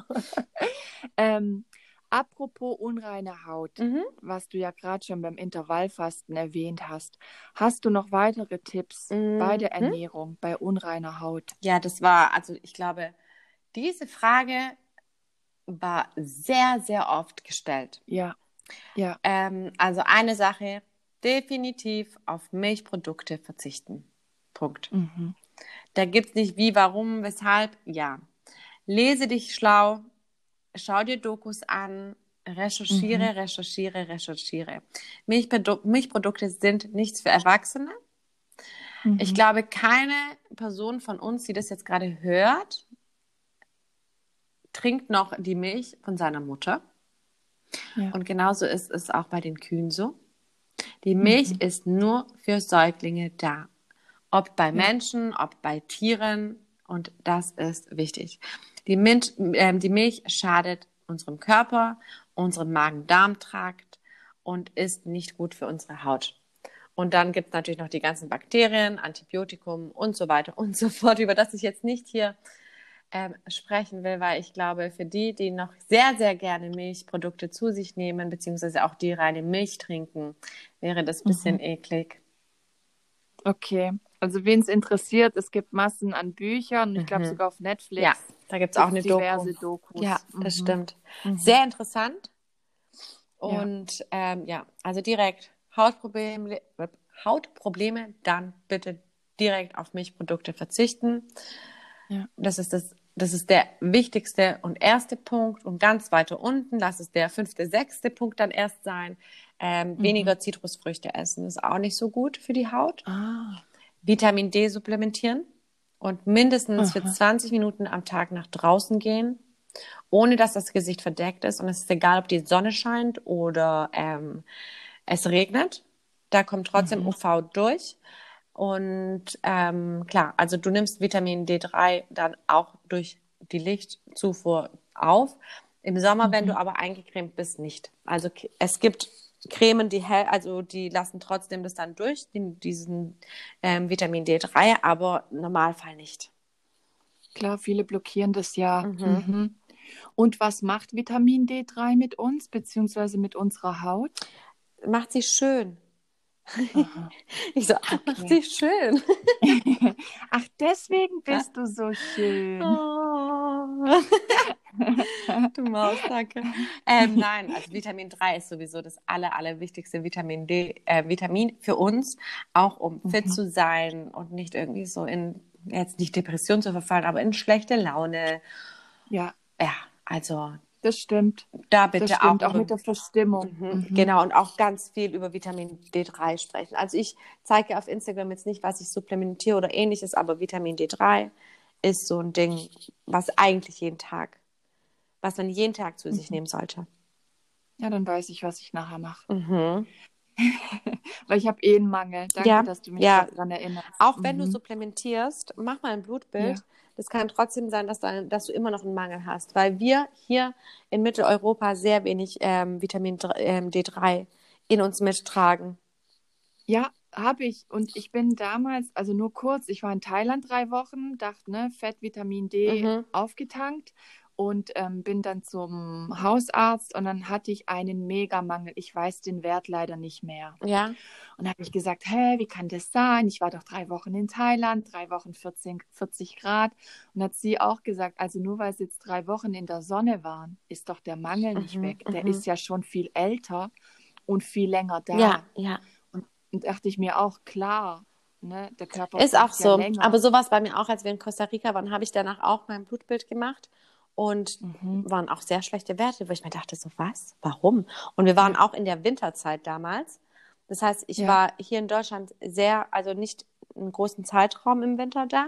ähm, apropos unreine Haut, mhm. was du ja gerade schon beim Intervallfasten erwähnt hast, hast du noch weitere Tipps bei der Mhm. Ernährung, bei unreiner Haut? Ja, das war, also ich glaube, diese Frage war sehr, sehr oft gestellt. Ja, ja, Ähm, also eine Sache, definitiv auf Milchprodukte verzichten. Punkt. mhm. Da gibt es nicht wie, warum, weshalb. Ja. Lese dich schlau, schau dir Dokus an, recherchiere, recherchiere, recherchiere. Milchprodu Milchprodukte sind nichts für Erwachsene. Ich Mhm. glaube, keine Person von uns, die das jetzt gerade hört, trinkt noch die Milch von seiner Mutter. Ja. Und genauso ist es auch bei den Kühen so. Die Milch Mhm. ist nur für Säuglinge da. Ob bei Menschen, ob bei Tieren. Und das ist wichtig. Die, Milch, ähm, die Milch schadet unserem Körper, unserem Magen-Darm-Trakt und ist nicht gut für unsere Haut. Und dann gibt es natürlich noch die ganzen Bakterien, Antibiotikum und so weiter und so fort, über das ich jetzt nicht hier ähm, sprechen will, weil ich glaube, für die, die noch sehr, sehr gerne Milchprodukte zu sich nehmen, beziehungsweise auch die reine Milch trinken, wäre das ein bisschen eklig. Okay, also wen es interessiert, es gibt Massen an Büchern, ich glaube Mhm. sogar auf Netflix. Ja, da gibt es auch eine diverse Doku. Dokus. Ja, das Mhm. stimmt. Mhm. Sehr interessant. Und ja, ähm, ja also direkt Hautprobleme, Hautprobleme, dann bitte direkt auf Milchprodukte verzichten. Ja. Das ist das, das ist der wichtigste und erste Punkt. Und ganz weiter unten, lass es der fünfte, sechste Punkt dann erst sein. Ähm, Mhm. Weniger Zitrusfrüchte essen ist auch nicht so gut für die Haut. Ah, Vitamin D supplementieren und mindestens für Aha. 20 Minuten am Tag nach draußen gehen, ohne dass das Gesicht verdeckt ist. Und es ist egal, ob die Sonne scheint oder ähm, es regnet. Da kommt trotzdem Mhm. UV durch. Und ähm, klar, also du nimmst Vitamin D3 dann auch durch die Lichtzufuhr auf. Im Sommer, wenn Mhm. du aber eingecremt bist, nicht. Also es gibt Cremen, die hell, also die lassen trotzdem das dann durch, den, diesen ähm, Vitamin D3, aber im Normalfall nicht. klar, viele blockieren das ja. Mhm. Mhm. Und was macht Vitamin D3 mit uns, beziehungsweise mit unserer Haut? Macht sie schön. Aha. Ich so, ach, Okay. sie schön. Ach, deswegen bist du so schön. Oh. du Maus, danke. Ähm, nein, also Vitamin 3 ist sowieso das aller, allerwichtigste Vitamin D, äh, Vitamin für uns, auch um fit Mhm. zu sein und nicht irgendwie so in, jetzt nicht Depression zu verfallen, aber in schlechte Laune. Ja, Ja, also das stimmt. da bitte Das stimmt, auch, über- mit der Verstimmung. Mhm, Mhm. Genau, und auch ganz viel über Vitamin D3 sprechen. Also ich zeige auf Instagram jetzt nicht, was ich supplementiere oder ähnliches, aber Vitamin D3 ist so ein Ding, was eigentlich jeden Tag, was man jeden Tag zu sich Mhm. nehmen sollte. Ja, dann weiß ich, was ich nachher mache. Weil ich habe eh einen Mangel. Danke, Ja, dass du mich ja. daran erinnerst. Auch wenn du Mhm. supplementierst, mach mal ein Blutbild. Ja. Das kann trotzdem sein, dass, du- dass du immer noch einen Mangel hast, weil wir hier in Mitteleuropa sehr wenig ähm, Vitamin dr- ähm, D3 in uns mittragen. Ja, habe ich. Und ich bin damals, also nur kurz, ich war in Thailand drei Wochen, dachte, ne, Fett, Vitamin D Mhm. aufgetankt. Und ähm, bin dann zum Hausarzt und dann hatte ich einen Megamangel. Ich weiß den Wert leider nicht mehr. Ja. Und habe ich gesagt, hä, wie kann das sein? Ich war doch drei Wochen in Thailand, drei Wochen 14, 40 Grad. Und hat sie auch gesagt, also nur weil sie jetzt drei Wochen in der Sonne waren, ist doch der Mangel nicht Mhm, weg. Der mhm. ist ja schon viel älter und viel länger da. Ja, ja. Und, und dachte ich mir auch, klar, ne, der Körper Ist auch ja so. länger. Aber so war es bei mir auch, als wir in Costa Rica waren, habe ich danach auch mein Blutbild gemacht und Mhm. waren auch sehr schlechte Werte, wo ich mir dachte, so was? Warum? Und wir waren auch in der Winterzeit damals. Das heißt, ich Ja. war hier in Deutschland sehr, also nicht einen großen Zeitraum im Winter da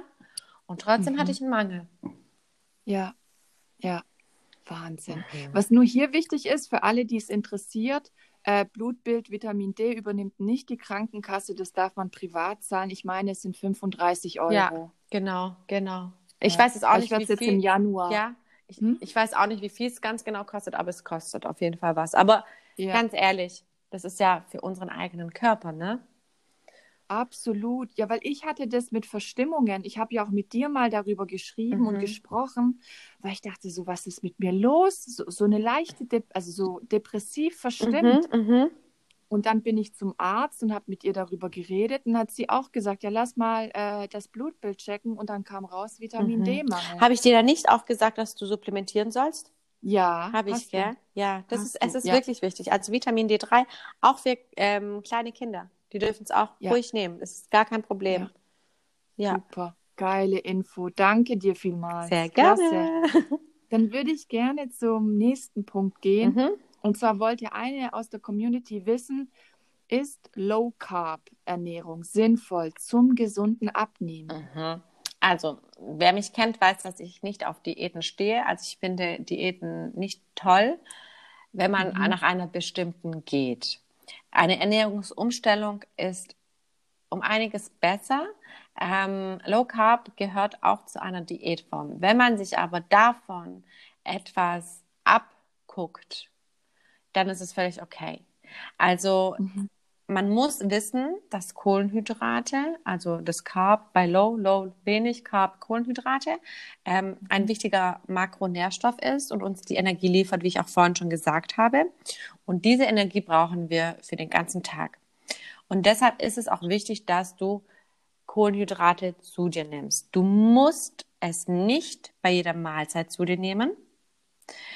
und trotzdem Mhm. hatte ich einen Mangel. Ja, ja, Wahnsinn. Mhm. Was nur hier wichtig ist, für alle, die es interessiert, äh, Blutbild, Vitamin D übernimmt nicht die Krankenkasse, das darf man privat zahlen. Ich meine, es sind 35 Euro. Ja, genau, genau. Ich Ja. weiß jetzt auch Aber nicht, ich werde es jetzt viel. im Januar. Ja, ich, Hm? ich weiß auch nicht, wie viel es ganz genau kostet, aber es kostet auf jeden Fall was. Aber Ja. ganz ehrlich, das ist ja für unseren eigenen Körper, ne? Absolut. Ja, weil ich hatte das mit Verstimmungen. Ich habe ja auch mit dir mal darüber geschrieben und Mhm. gesprochen, weil ich dachte, so was ist mit mir los? So, so eine leichte, De also so depressiv verstimmt. Mhm, mhm. Und dann bin ich zum Arzt und habe mit ihr darüber geredet und hat sie auch gesagt, ja, lass mal äh, das Blutbild checken und dann kam raus Vitamin Mhm. D-Mangel. Habe ich dir da nicht auch gesagt, dass du supplementieren sollst? Ja, Habe ich, du. gell? Ja, das Hast ist, es ist ja. wirklich wichtig. Also Vitamin D3, auch für ähm, kleine Kinder. Die dürfen es auch Ja. ruhig nehmen. Das ist gar kein Problem. Ja, Super, geile Info. Danke dir vielmals. sehr Klasse. gerne. Dann würde ich gerne zum nächsten Punkt gehen. Mhm. Und zwar wollte eine aus der Community wissen, ist Low Carb Ernährung sinnvoll zum gesunden Abnehmen? Mhm. Also, wer mich kennt, weiß, dass ich nicht auf Diäten stehe. Also ich finde Diäten nicht toll, wenn man Mhm. nach einer bestimmten geht. Eine Ernährungsumstellung ist um einiges besser. Ähm, Low Carb gehört auch zu einer Diätform. Wenn man sich aber davon etwas abguckt, dann ist es völlig okay. Also Mhm. man muss wissen, dass Kohlenhydrate, also das Carb bei Low, Low wenig Carb, Kohlenhydrate, ähm, ein wichtiger Makronährstoff ist und uns die Energie liefert, wie ich auch vorhin schon gesagt habe. Und diese Energie brauchen wir für den ganzen Tag. Und deshalb ist es auch wichtig, dass du Kohlenhydrate zu dir nimmst. Du musst es nicht bei jeder Mahlzeit zu dir nehmen.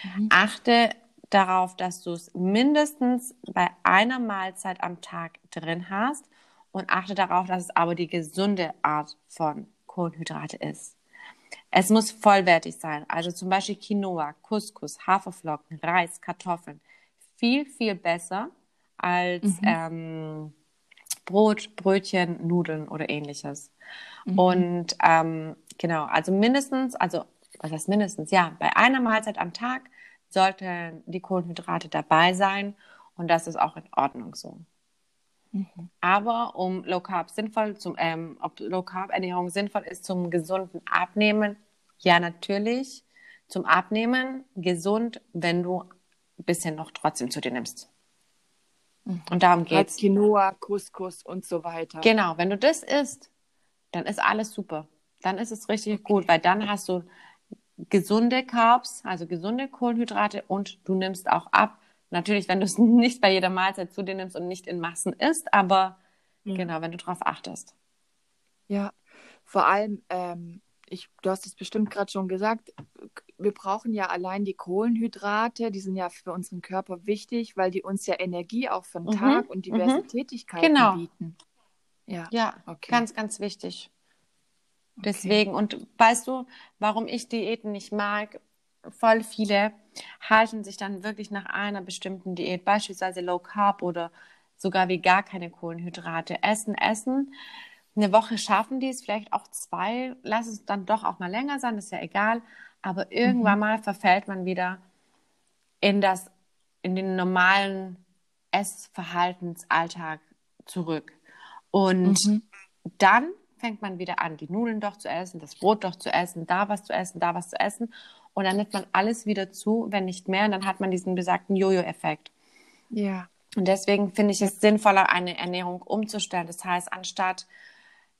Mhm. Achte darauf, dass du es mindestens bei einer Mahlzeit am Tag drin hast und achte darauf, dass es aber die gesunde Art von Kohlenhydrate ist. Es muss vollwertig sein, also zum Beispiel Quinoa, Couscous, Haferflocken, Reis, Kartoffeln. Viel, viel besser als Mhm. ähm, Brot, Brötchen, Nudeln oder ähnliches. Mhm. Und ähm, genau, also mindestens, also was heißt mindestens? Ja, bei einer Mahlzeit am Tag sollten die Kohlenhydrate dabei sein und das ist auch in Ordnung so. Mhm. Aber um Low Carb sinnvoll zum, ähm, ob Low Carb Ernährung sinnvoll ist zum gesunden Abnehmen, ja natürlich. Zum Abnehmen gesund, wenn du ein bisschen noch trotzdem zu dir nimmst. Mhm. Und darum Als geht's. Quinoa, Couscous und so weiter. Genau, wenn du das isst, dann ist alles super. Dann ist es richtig gut, weil dann hast du gesunde Carbs, also gesunde Kohlenhydrate und du nimmst auch ab. Natürlich, wenn du es nicht bei jeder Mahlzeit zu dir nimmst und nicht in Massen isst, aber Ja. genau, wenn du darauf achtest. Ja, vor allem, ähm, ich, du hast es bestimmt gerade schon gesagt, wir brauchen ja allein die Kohlenhydrate, die sind ja für unseren Körper wichtig, weil die uns ja Energie auch für den Mhm, Tag und diverse mhm. Tätigkeiten Genau. bieten. Ja, Ja, Okay. ganz, ganz wichtig. Okay. Deswegen, und weißt du, warum ich Diäten nicht mag? Voll viele halten sich dann wirklich nach einer bestimmten Diät, beispielsweise Low Carb oder sogar wie gar keine Kohlenhydrate. Essen, essen. Eine Woche schaffen die es, vielleicht auch zwei. Lass es dann doch auch mal länger sein, ist ja egal. Aber irgendwann mal verfällt man wieder in das, in den normalen Essverhaltensalltag zurück. Und Mhm. dann fängt man wieder an, die Nudeln doch zu essen, das Brot doch zu essen, da was zu essen, da was zu essen. Und dann nimmt man alles wieder zu, wenn nicht mehr. Und dann hat man diesen besagten Jojo-Effekt. Ja, Und deswegen finde ich es sinnvoller, eine Ernährung umzustellen. Das heißt, anstatt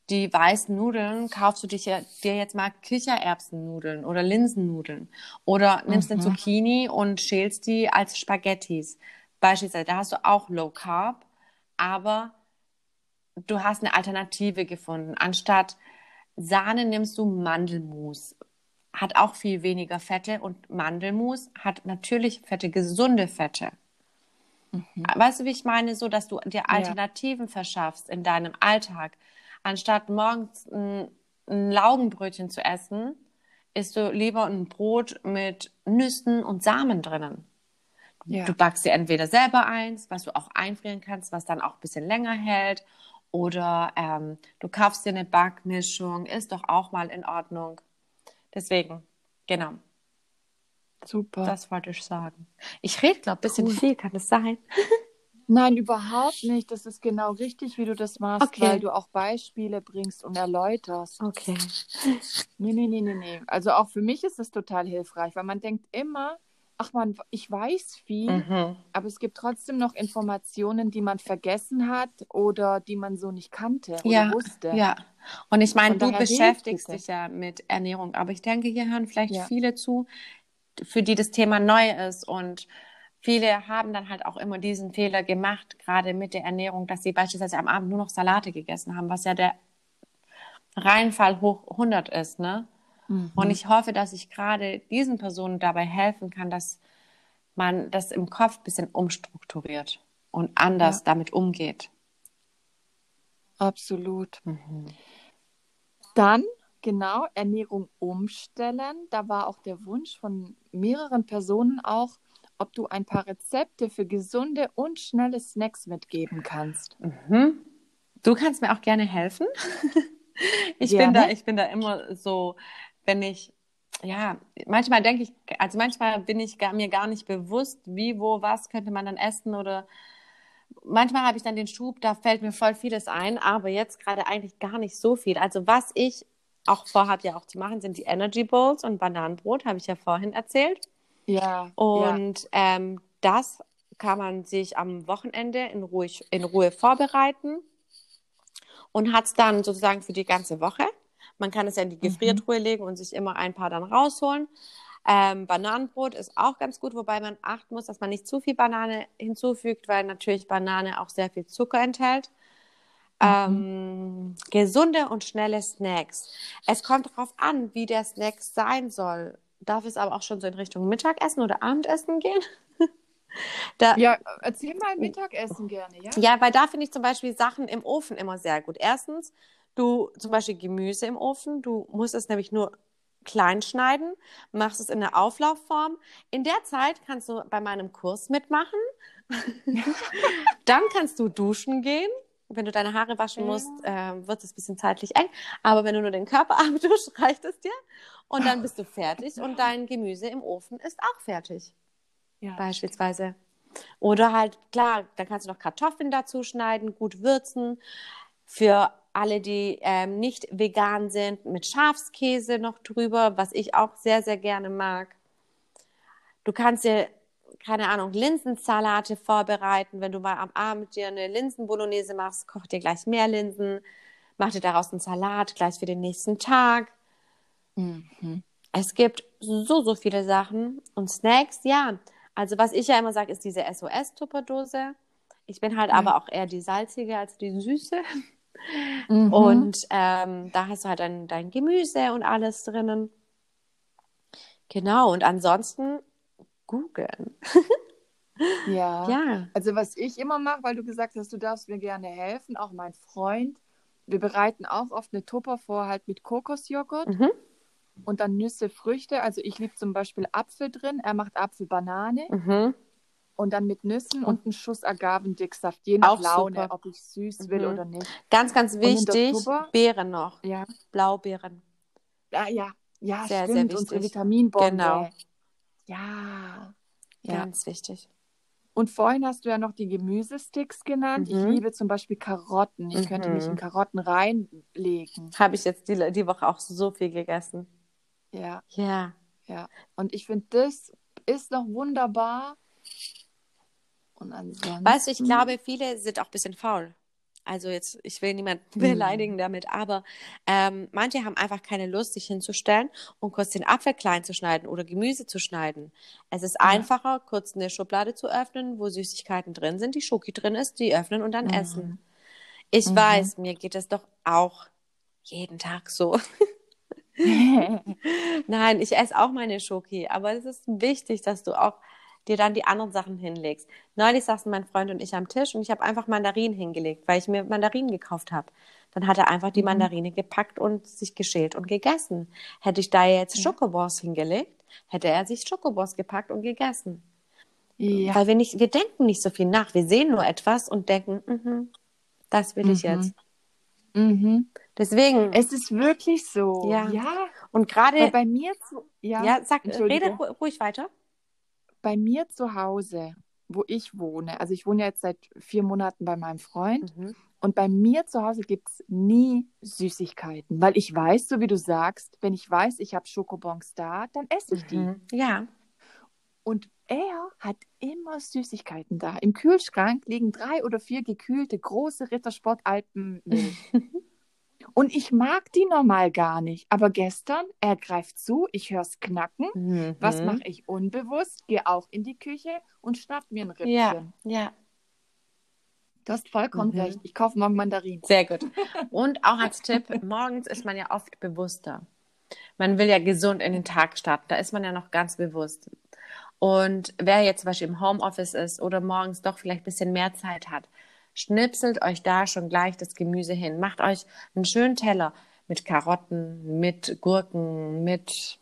die weißen Nudeln, kaufst du dich, dir jetzt mal Kichererbsennudeln oder Linsennudeln oder nimmst mhm. eine Zucchini und schälst die als Spaghettis. Beispielsweise, da hast du auch Low Carb, aber du hast eine Alternative gefunden. Anstatt Sahne nimmst du Mandelmus. Hat auch viel weniger Fette und Mandelmus hat natürlich Fette, gesunde Fette. Mhm. Weißt du, wie ich meine? So, dass du dir Alternativen ja. verschaffst in deinem Alltag. Anstatt morgens ein, ein Laugenbrötchen zu essen, isst du lieber ein Brot mit Nüssen und Samen drinnen. Ja. Du backst dir entweder selber eins, was du auch einfrieren kannst, was dann auch ein bisschen länger hält. Oder ähm, du kaufst dir eine Backmischung, ist doch auch mal in Ordnung. Deswegen, genau. Super. Das wollte ich sagen. Ich rede, glaube ich, ein bisschen cool. viel, kann es sein? Nein, überhaupt nicht. Das ist genau richtig, wie du das machst, okay. weil du auch Beispiele bringst und erläuterst. Okay. Nee, nee, nee, nee, nee. Also auch für mich ist es total hilfreich, weil man denkt immer, ach man, ich weiß viel, mhm. aber es gibt trotzdem noch Informationen, die man vergessen hat oder die man so nicht kannte oder ja, wusste. Ja, und ich meine, du beschäftigst dich ja mit Ernährung, aber ich denke, hier hören vielleicht ja. viele zu, für die das Thema neu ist und viele haben dann halt auch immer diesen Fehler gemacht, gerade mit der Ernährung, dass sie beispielsweise am Abend nur noch Salate gegessen haben, was ja der Reihenfall hoch 100 ist, ne? Mhm. Und ich hoffe, dass ich gerade diesen Personen dabei helfen kann, dass man das im Kopf ein bisschen umstrukturiert und anders ja. damit umgeht. Absolut. Mhm. Dann, genau, Ernährung umstellen. Da war auch der Wunsch von mehreren Personen auch, ob du ein paar Rezepte für gesunde und schnelle Snacks mitgeben kannst. Mhm. Du kannst mir auch gerne helfen. ich, gerne. bin da, ich bin da immer so wenn ich, ja, manchmal denke ich, also manchmal bin ich gar, mir gar nicht bewusst, wie, wo, was könnte man dann essen oder manchmal habe ich dann den Schub, da fällt mir voll vieles ein, aber jetzt gerade eigentlich gar nicht so viel. Also was ich auch vorhabe ja auch zu machen, sind die Energy Bowls und Bananenbrot, habe ich ja vorhin erzählt. Ja. Und ja. Ähm, das kann man sich am Wochenende in, ruhig, in Ruhe vorbereiten und hat es dann sozusagen für die ganze Woche. Man kann es ja in die Gefriertruhe mhm. legen und sich immer ein paar dann rausholen. Ähm, Bananenbrot ist auch ganz gut, wobei man achten muss, dass man nicht zu viel Banane hinzufügt, weil natürlich Banane auch sehr viel Zucker enthält. Mhm. Ähm, gesunde und schnelle Snacks. Es kommt darauf an, wie der Snack sein soll. Darf es aber auch schon so in Richtung Mittagessen oder Abendessen gehen? Da, ja, erzähl mal Mittagessen gerne, ja? Ja, weil da finde ich zum Beispiel Sachen im Ofen immer sehr gut. Erstens, du zum Beispiel Gemüse im Ofen, du musst es nämlich nur klein schneiden, machst es in der Auflaufform. In der Zeit kannst du bei meinem Kurs mitmachen. Dann kannst du duschen gehen. Wenn du deine Haare waschen musst, äh, wird es ein bisschen zeitlich eng. Aber wenn du nur den Körper abduschst, reicht es dir. Und dann bist du fertig und dein Gemüse im Ofen ist auch fertig. Ja. Beispielsweise. Oder halt, klar, dann kannst du noch Kartoffeln dazu schneiden, gut würzen. Für alle, die ähm, nicht vegan sind, mit Schafskäse noch drüber, was ich auch sehr, sehr gerne mag. Du kannst dir, keine Ahnung, Linsensalate vorbereiten. Wenn du mal am Abend dir eine Linsenbolognese machst, koch dir gleich mehr Linsen, mach dir daraus einen Salat gleich für den nächsten Tag. Mhm. Es gibt so, so viele Sachen. Und Snacks, ja. Also was ich ja immer sage, ist diese SOS-Tupperdose. Ich bin halt mhm. aber auch eher die salzige als die süße. Mhm. Und ähm, da hast du halt dann dein Gemüse und alles drinnen. Genau, und ansonsten googeln. ja. ja. Also was ich immer mache, weil du gesagt hast, du darfst mir gerne helfen, auch mein Freund, wir bereiten auch oft eine Tupper vor, halt mit Kokosjoghurt. Mhm. Und dann Nüsse, Früchte. Also ich liebe zum Beispiel Apfel drin. Er macht Apfel-Banane. Mhm. Und dann mit Nüssen und einen Schuss Agavendicksaft, je nach Laune, super. ob ich süß will mhm. oder nicht. Ganz, ganz wichtig, Beeren noch. Ja. Blaubeeren. Ja, ja, ja, sehr, stimmt. Sehr Unsere Vitaminbombe. Genau. Ja. ja. Ganz wichtig. Und vorhin hast du ja noch die Gemüsesticks genannt. Mhm. Ich liebe zum Beispiel Karotten. Ich mhm. könnte mich in mhm. Karotten reinlegen. Habe ich jetzt die, die Woche auch so viel gegessen. Ja. Ja. Ja. Und ich finde, das ist noch wunderbar und ansonsten... Weißt du, ich glaube, viele sind auch ein bisschen faul. Also jetzt, ich will niemanden beleidigen damit, aber ähm, manche haben einfach keine Lust, sich hinzustellen und kurz den Apfel klein zu schneiden oder Gemüse zu schneiden. Es ist Ja. einfacher, kurz eine Schublade zu öffnen, wo Süßigkeiten drin sind, die Schoki drin ist, die öffnen und dann Mhm. essen. Ich Mhm. weiß, mir geht es doch auch jeden Tag so. Nein, ich esse auch meine Schoki, aber es ist wichtig, dass du auch dir dann die anderen Sachen hinlegst. Neulich saßen mein Freund und ich am Tisch und ich habe einfach Mandarinen hingelegt, weil ich mir Mandarinen gekauft habe. Dann hat er einfach die Mhm. Mandarine gepackt und sich geschält und gegessen. Hätte ich da jetzt Schokobons hingelegt, hätte er sich Schokobons gepackt und gegessen. ja. Weil wir nicht, wir denken nicht so viel nach. Wir sehen nur etwas und denken, mhm, das will ich Mhm. jetzt. Mhm. Deswegen, Es ist wirklich so. Ja. ja. und gerade, bei mir zu, ja, ja, sag, rede ru- ruhig weiter. Bei mir zu Hause, wo ich wohne, also ich wohne jetzt seit vier Monaten bei meinem Freund Mhm. und bei mir zu Hause gibt es nie Süßigkeiten, weil ich weiß, so wie du sagst, wenn ich weiß, ich habe Schokobons da, dann esse ich die. Mhm. Ja. Und er hat immer Süßigkeiten da. Im Kühlschrank liegen drei oder vier gekühlte große Rittersport Alpenmilch. Und ich mag die normal gar nicht. Aber gestern, er greift zu, ich höre es knacken. Mhm. Was mache ich unbewusst? Gehe auch in die Küche und schnapp mir ein Rippchen. Ja, ja, Du hast vollkommen Mhm. recht. Ich kaufe morgen Mandarinen. sehr gut. Und auch als Tipp, morgens ist man ja oft bewusster. Man will ja gesund in den Tag starten, da ist man ja noch ganz bewusst. Und wer jetzt zum Beispiel im Homeoffice ist oder morgens doch vielleicht ein bisschen mehr Zeit hat, schnipselt euch da schon gleich das Gemüse hin. Macht euch einen schönen Teller mit Karotten, mit Gurken, mit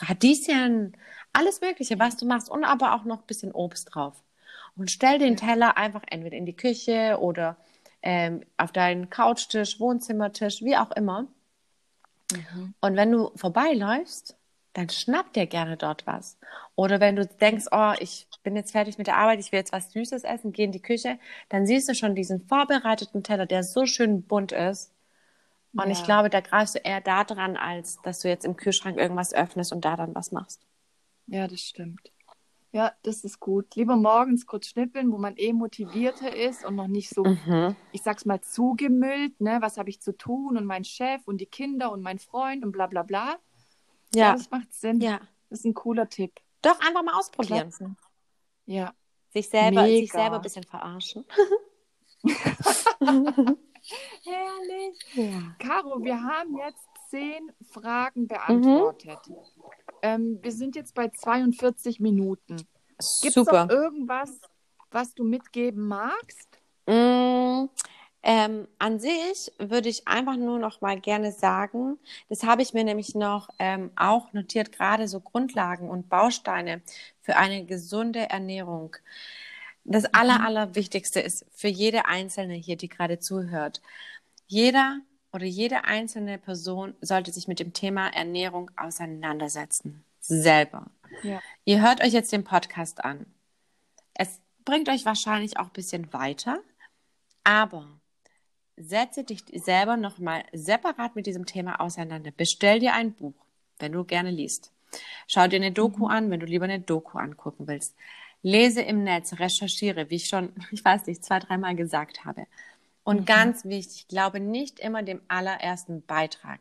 Radieschen, alles Mögliche, was du machst und aber auch noch ein bisschen Obst drauf. Und stell den Teller einfach entweder in die Küche oder ähm, auf deinen Couchtisch, Wohnzimmertisch, wie auch immer. Und wenn du vorbeiläufst, dann schnapp dir gerne dort was. Oder wenn du denkst, oh, ich bin jetzt fertig mit der Arbeit, ich will jetzt was Süßes essen, geh in die Küche, dann siehst du schon diesen vorbereiteten Teller, der so schön bunt ist. Und ich Ja. glaube, da greifst du eher da dran, als dass du jetzt im Kühlschrank irgendwas öffnest und da dann was machst. Ja, das stimmt. Ja, das ist gut. Lieber morgens kurz schnippeln, wo man eh motivierter ist und noch nicht so, Mhm. ich sag's mal, zugemüllt, ne? Was habe ich zu tun und mein Chef und die Kinder und mein Freund und bla bla bla. Ja, Ja, das macht Sinn. ja. Das ist ein cooler Tipp. Doch einfach mal ausprobieren. Klasse. Ja. Sich selber, sich selber ein bisschen verarschen. Herrlich. Ja. Caro, wir haben jetzt zehn Fragen beantwortet. Ähm, wir sind jetzt bei 42 Minuten. Gibt es irgendwas, was du mitgeben magst? Mm, ähm, an sich würde ich einfach nur noch mal gerne sagen, das habe ich mir nämlich noch ähm, auch notiert, gerade so Grundlagen und Bausteine für eine gesunde Ernährung. Das Aller, Allerwichtigste ist für jede Einzelne hier, die gerade zuhört, jeder oder jede einzelne Person sollte sich mit dem Thema Ernährung auseinandersetzen. Selber. Ja. Ihr hört euch jetzt den Podcast an. Es bringt euch wahrscheinlich auch ein bisschen weiter, aber setze dich selber nochmal separat mit diesem Thema auseinander. Bestell dir ein Buch, wenn du gerne liest. Schau dir eine Doku an, wenn du lieber eine Doku angucken willst. Lese im Netz, recherchiere, wie ich schon, ich weiß nicht, zwei, dreimal gesagt habe. Und ganz wichtig, glaube nicht immer dem allerersten Beitrag.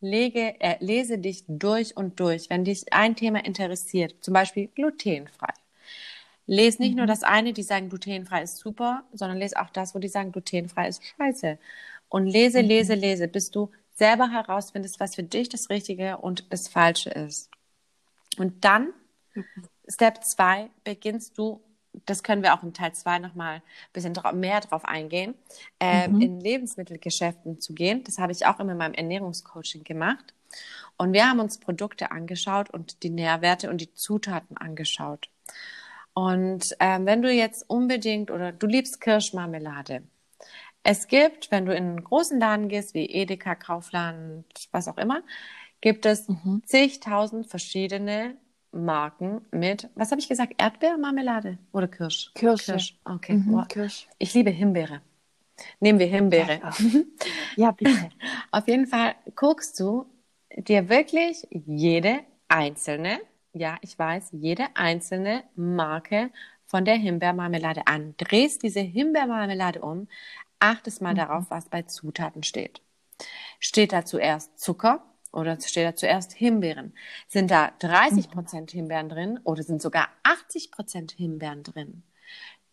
Lege, äh, lese dich durch und durch, wenn dich ein Thema interessiert, zum Beispiel glutenfrei. Lese nicht nur das eine, die sagen, glutenfrei ist super, sondern lese auch das, wo die sagen, glutenfrei ist scheiße. Und lese, lese, lese, bis du selber herausfindest, was für dich das Richtige und das Falsche ist. Und dann, Step 2, beginnst du, das können wir auch im Teil 2 nochmal ein bisschen mehr drauf eingehen, ähm, in Lebensmittelgeschäften zu gehen. Das habe ich auch immer in meinem Ernährungscoaching gemacht. Und wir haben uns Produkte angeschaut und die Nährwerte und die Zutaten angeschaut. Und ähm, wenn du jetzt unbedingt oder du liebst Kirschmarmelade. Es gibt, wenn du in einen großen Laden gehst, wie Edeka, Kaufland, was auch immer, gibt es zigtausend verschiedene Marken mit, was habe ich gesagt, Erdbeermarmelade oder Kirsch? Kirsche. Kirsch. Okay. Mhm, Boah. Kirsch. Ich liebe Himbeere. Nehmen wir Himbeere. Ja, bitte. Auf jeden Fall guckst du dir wirklich jede einzelne, ja, ich weiß, jede einzelne Marke von der Himbeermarmelade an. Drehst diese Himbeermarmelade um, achtest mal mhm. darauf, was bei Zutaten steht. Steht da zuerst Zucker oder steht da zuerst Himbeeren? Sind da 30 Prozent Himbeeren drin oder sind sogar 80 Prozent Himbeeren drin?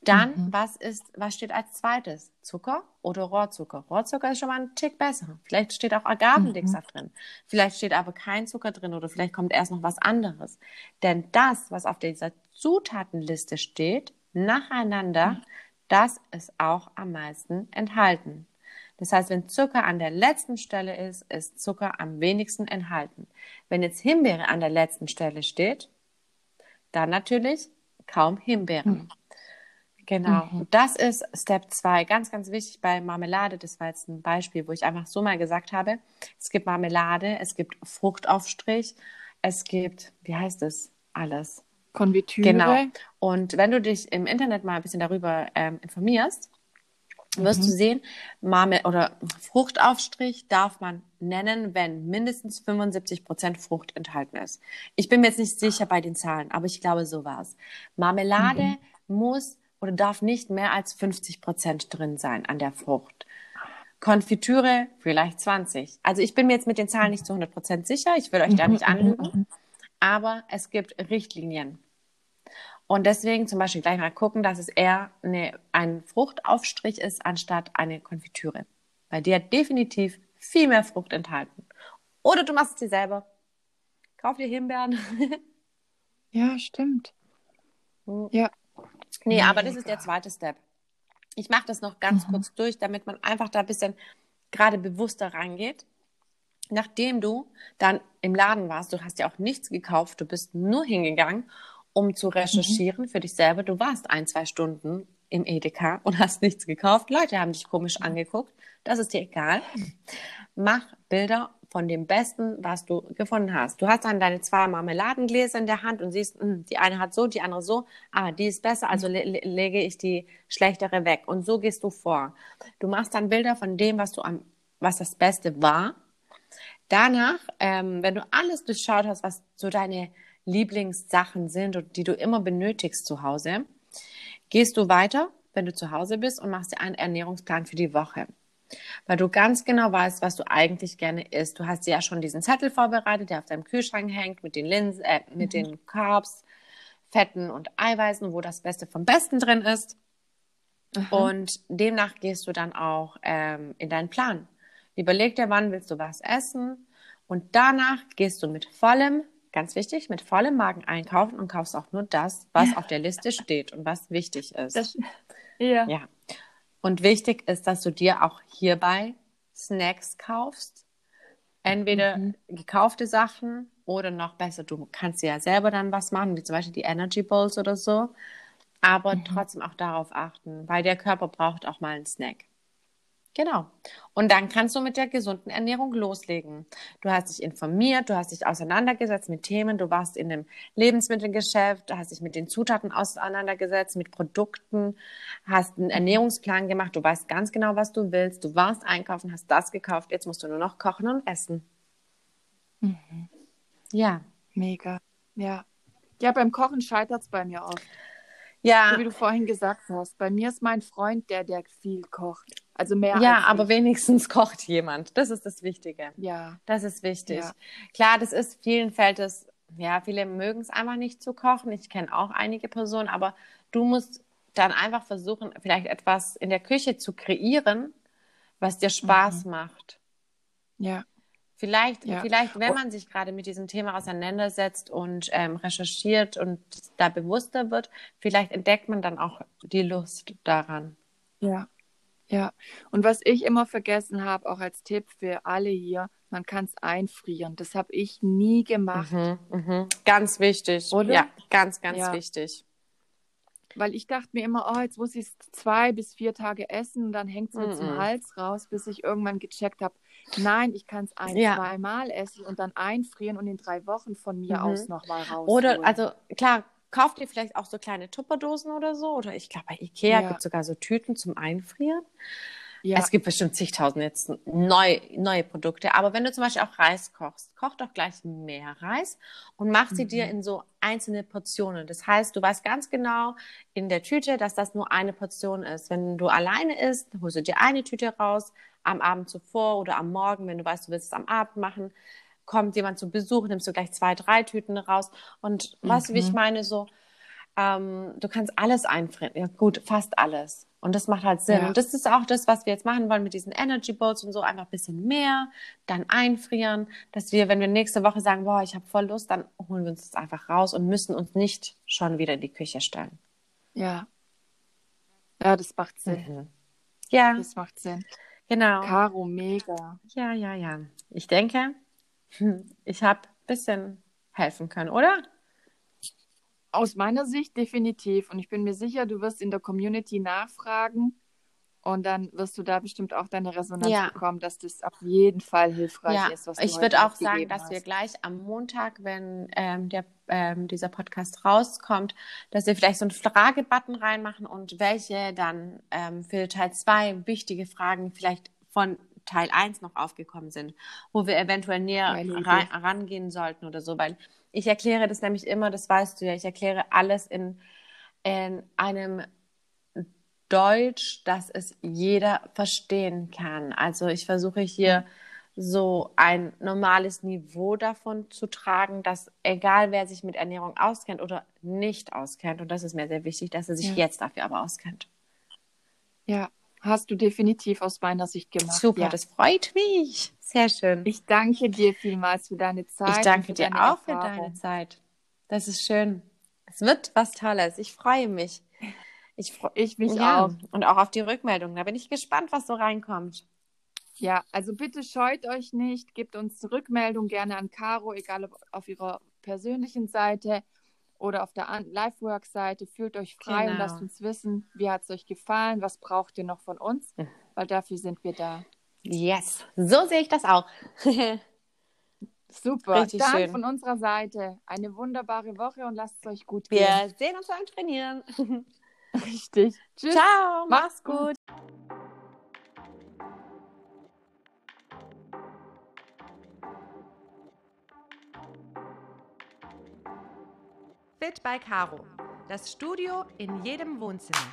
Dann, mhm. was ist, was steht als zweites? Zucker oder Rohrzucker? Rohrzucker ist schon mal ein Tick besser. Vielleicht steht auch Agavendicksaft mhm. drin. Vielleicht steht aber kein Zucker drin oder vielleicht kommt erst noch was anderes. Denn das, was auf dieser Zutatenliste steht, nacheinander, mhm. das ist auch am meisten enthalten. Das heißt, wenn Zucker an der letzten Stelle ist, ist Zucker am wenigsten enthalten. Wenn jetzt Himbeere an der letzten Stelle steht, dann natürlich kaum Himbeeren. Genau. Mhm. Das ist Step 2. Ganz, ganz wichtig bei Marmelade. Das war jetzt ein Beispiel, wo ich einfach so mal gesagt habe. Es gibt Marmelade, es gibt Fruchtaufstrich, es gibt, wie heißt es? Alles. Konfitüre. Genau. Und wenn du dich im Internet mal ein bisschen darüber ähm, informierst, wirst mhm. du sehen, Marmel oder Fruchtaufstrich darf man nennen, wenn mindestens 75 Prozent Frucht enthalten ist. Ich bin mir jetzt nicht sicher bei den Zahlen, aber ich glaube, so war es. Marmelade mhm. muss oder darf nicht mehr als 50 Prozent drin sein an der Frucht. Konfitüre vielleicht 20. Also ich bin mir jetzt mit den Zahlen nicht zu 100 Prozent sicher. Ich will euch da nicht anlügen. Aber es gibt Richtlinien. Und deswegen zum Beispiel gleich mal gucken, dass es eher eine, ein Fruchtaufstrich ist, anstatt eine Konfitüre. Weil die hat definitiv viel mehr Frucht enthalten. Oder du machst es dir selber. Kauf dir Himbeeren. ja, stimmt. Hm. Ja. Nee, Mega. aber das ist der zweite Step. Ich mache das noch ganz mhm. kurz durch, damit man einfach da ein bisschen gerade bewusster rangeht. Nachdem du dann im Laden warst, du hast ja auch nichts gekauft, du bist nur hingegangen, um zu recherchieren mhm. für dich selber. Du warst ein, zwei Stunden im Edeka und hast nichts gekauft. Leute haben dich komisch mhm. angeguckt. Das ist dir egal. Mach Bilder von dem Besten, was du gefunden hast. Du hast dann deine zwei Marmeladengläser in der Hand und siehst, mh, hm, die eine hat so, die andere so, ah, die ist besser, also le lege ich die schlechtere weg. Und so gehst du vor. Du machst dann Bilder von dem, was du am, was das Beste war. Danach, ähm, wenn du alles durchschaut hast, was so deine Lieblingssachen sind und die du immer benötigst zu Hause, gehst du weiter, wenn du zu Hause bist und machst dir einen Ernährungsplan für die Woche weil du ganz genau weißt, was du eigentlich gerne isst. Du hast ja schon diesen Zettel vorbereitet, der auf deinem Kühlschrank hängt mit den Linsen, äh, mit mhm. den Carbs, Fetten und Eiweißen, wo das Beste vom Besten drin ist. Mhm. Und demnach gehst du dann auch ähm, in deinen Plan. Überleg dir, wann willst du was essen und danach gehst du mit vollem, ganz wichtig, mit vollem Magen einkaufen und kaufst auch nur das, was auf der Liste steht und was wichtig ist. Das, ja. ja. Und wichtig ist, dass du dir auch hierbei Snacks kaufst. Entweder mhm. gekaufte Sachen oder noch besser, du kannst ja selber dann was machen, wie zum Beispiel die Energy Bowls oder so. Aber mhm. trotzdem auch darauf achten, weil der Körper braucht auch mal einen Snack. Genau. Und dann kannst du mit der gesunden Ernährung loslegen. Du hast dich informiert, du hast dich auseinandergesetzt mit Themen, du warst in einem Lebensmittelgeschäft, du hast dich mit den Zutaten auseinandergesetzt, mit Produkten, hast einen Ernährungsplan gemacht, du weißt ganz genau, was du willst, du warst einkaufen, hast das gekauft, jetzt musst du nur noch kochen und essen. Mhm. Ja. Mega. Ja. Ja, beim Kochen scheitert es bei mir oft. Ja. So wie du vorhin gesagt hast. Bei mir ist mein Freund der, der viel kocht. Also mehr. Ja, aber ich. wenigstens kocht jemand. Das ist das Wichtige. Ja. Das ist wichtig. Ja. Klar, das ist, vielen fällt es, ja, viele mögen es einfach nicht zu kochen. Ich kenne auch einige Personen, aber du musst dann einfach versuchen, vielleicht etwas in der Küche zu kreieren, was dir Spaß mhm. macht. Ja. Vielleicht, ja. vielleicht, wenn man sich gerade mit diesem Thema auseinandersetzt und ähm, recherchiert und da bewusster wird, vielleicht entdeckt man dann auch die Lust daran. Ja, ja. Und was ich immer vergessen habe, auch als Tipp für alle hier, man kann es einfrieren. Das habe ich nie gemacht. Mhm, mh. Ganz wichtig. Oder? Ja, ganz, ganz ja. wichtig. Weil ich dachte mir immer, oh, jetzt muss ich es zwei bis vier Tage essen und dann hängt es mir -mm. zum Hals raus, bis ich irgendwann gecheckt habe, nein, ich kann es ein, ja. zweimal essen und dann einfrieren und in drei Wochen von mir mhm. aus nochmal raus. Oder, also klar, kauft ihr vielleicht auch so kleine Tupperdosen oder so. Oder ich glaube, bei Ikea ja. gibt es sogar so Tüten zum Einfrieren. Ja. Es gibt bestimmt zigtausend jetzt neu, neue Produkte. Aber wenn du zum Beispiel auch Reis kochst, koch doch gleich mehr Reis und mach sie mhm. dir in so einzelne Portionen. Das heißt, du weißt ganz genau in der Tüte, dass das nur eine Portion ist. Wenn du alleine isst, holst du dir eine Tüte raus, am Abend zuvor oder am Morgen, wenn du weißt, du willst es am Abend machen, kommt jemand zu Besuch, nimmst du gleich zwei, drei Tüten raus. Und mhm. weißt du, wie ich mhm. meine? So, ähm, du kannst alles einfrieren. Ja, gut, fast alles. Und das macht halt Sinn. Ja. Und das ist auch das, was wir jetzt machen wollen mit diesen Energy Bowls und so. Einfach ein bisschen mehr, dann einfrieren, dass wir, wenn wir nächste Woche sagen, boah, ich habe voll Lust, dann holen wir uns das einfach raus und müssen uns nicht schon wieder in die Küche stellen. Ja. Ja, das macht Sinn. Mhm. Ja. Das macht Sinn. Genau. Caro, mega. Ja, ja, ja. Ich denke, ich habe ein bisschen helfen können, oder? Aus meiner Sicht definitiv. Und ich bin mir sicher, du wirst in der Community nachfragen und dann wirst du da bestimmt auch deine Resonanz ja. bekommen, dass das auf jeden Fall hilfreich ja. ist. Was du ich würde auch sagen, dass hast. wir gleich am Montag, wenn ähm, der, ähm, dieser Podcast rauskommt, dass wir vielleicht so einen Fragebutton reinmachen und welche dann ähm, für Teil 2 wichtige Fragen vielleicht von Teil 1 noch aufgekommen sind, wo wir eventuell näher rein, rangehen sollten oder so, weil ich erkläre das nämlich immer, das weißt du ja, ich erkläre alles in, in einem Deutsch, dass es jeder verstehen kann. Also ich versuche hier so ein normales Niveau davon zu tragen, dass egal wer sich mit Ernährung auskennt oder nicht auskennt, und das ist mir sehr wichtig, dass er sich ja. jetzt dafür aber auskennt. Ja, hast du definitiv aus meiner Sicht gemacht. Super, ja. das freut mich. Sehr schön. Ich danke dir vielmals für deine Zeit. Ich danke dir auch Erfahrung. für deine Zeit. Das ist schön. Es wird was Tolles. Ich freue mich. Ich, ich mich ja. auch. Und auch auf die Rückmeldung. Da bin ich gespannt, was so reinkommt. Ja, also bitte scheut euch nicht. Gebt uns Rückmeldung gerne an Caro, egal ob auf ihrer persönlichen Seite oder auf der Livework-Seite. Fühlt euch frei genau. und lasst uns wissen, wie hat es euch gefallen, was braucht ihr noch von uns, weil dafür sind wir da. Yes, so sehe ich das auch. Super, Richtig dann schön. von unserer Seite eine wunderbare Woche und lasst es euch gut gehen. Wir sehen uns beim Trainieren. Richtig. Tschüss. Ciao, mach's gut. Fit bei Caro. Das Studio in jedem Wohnzimmer.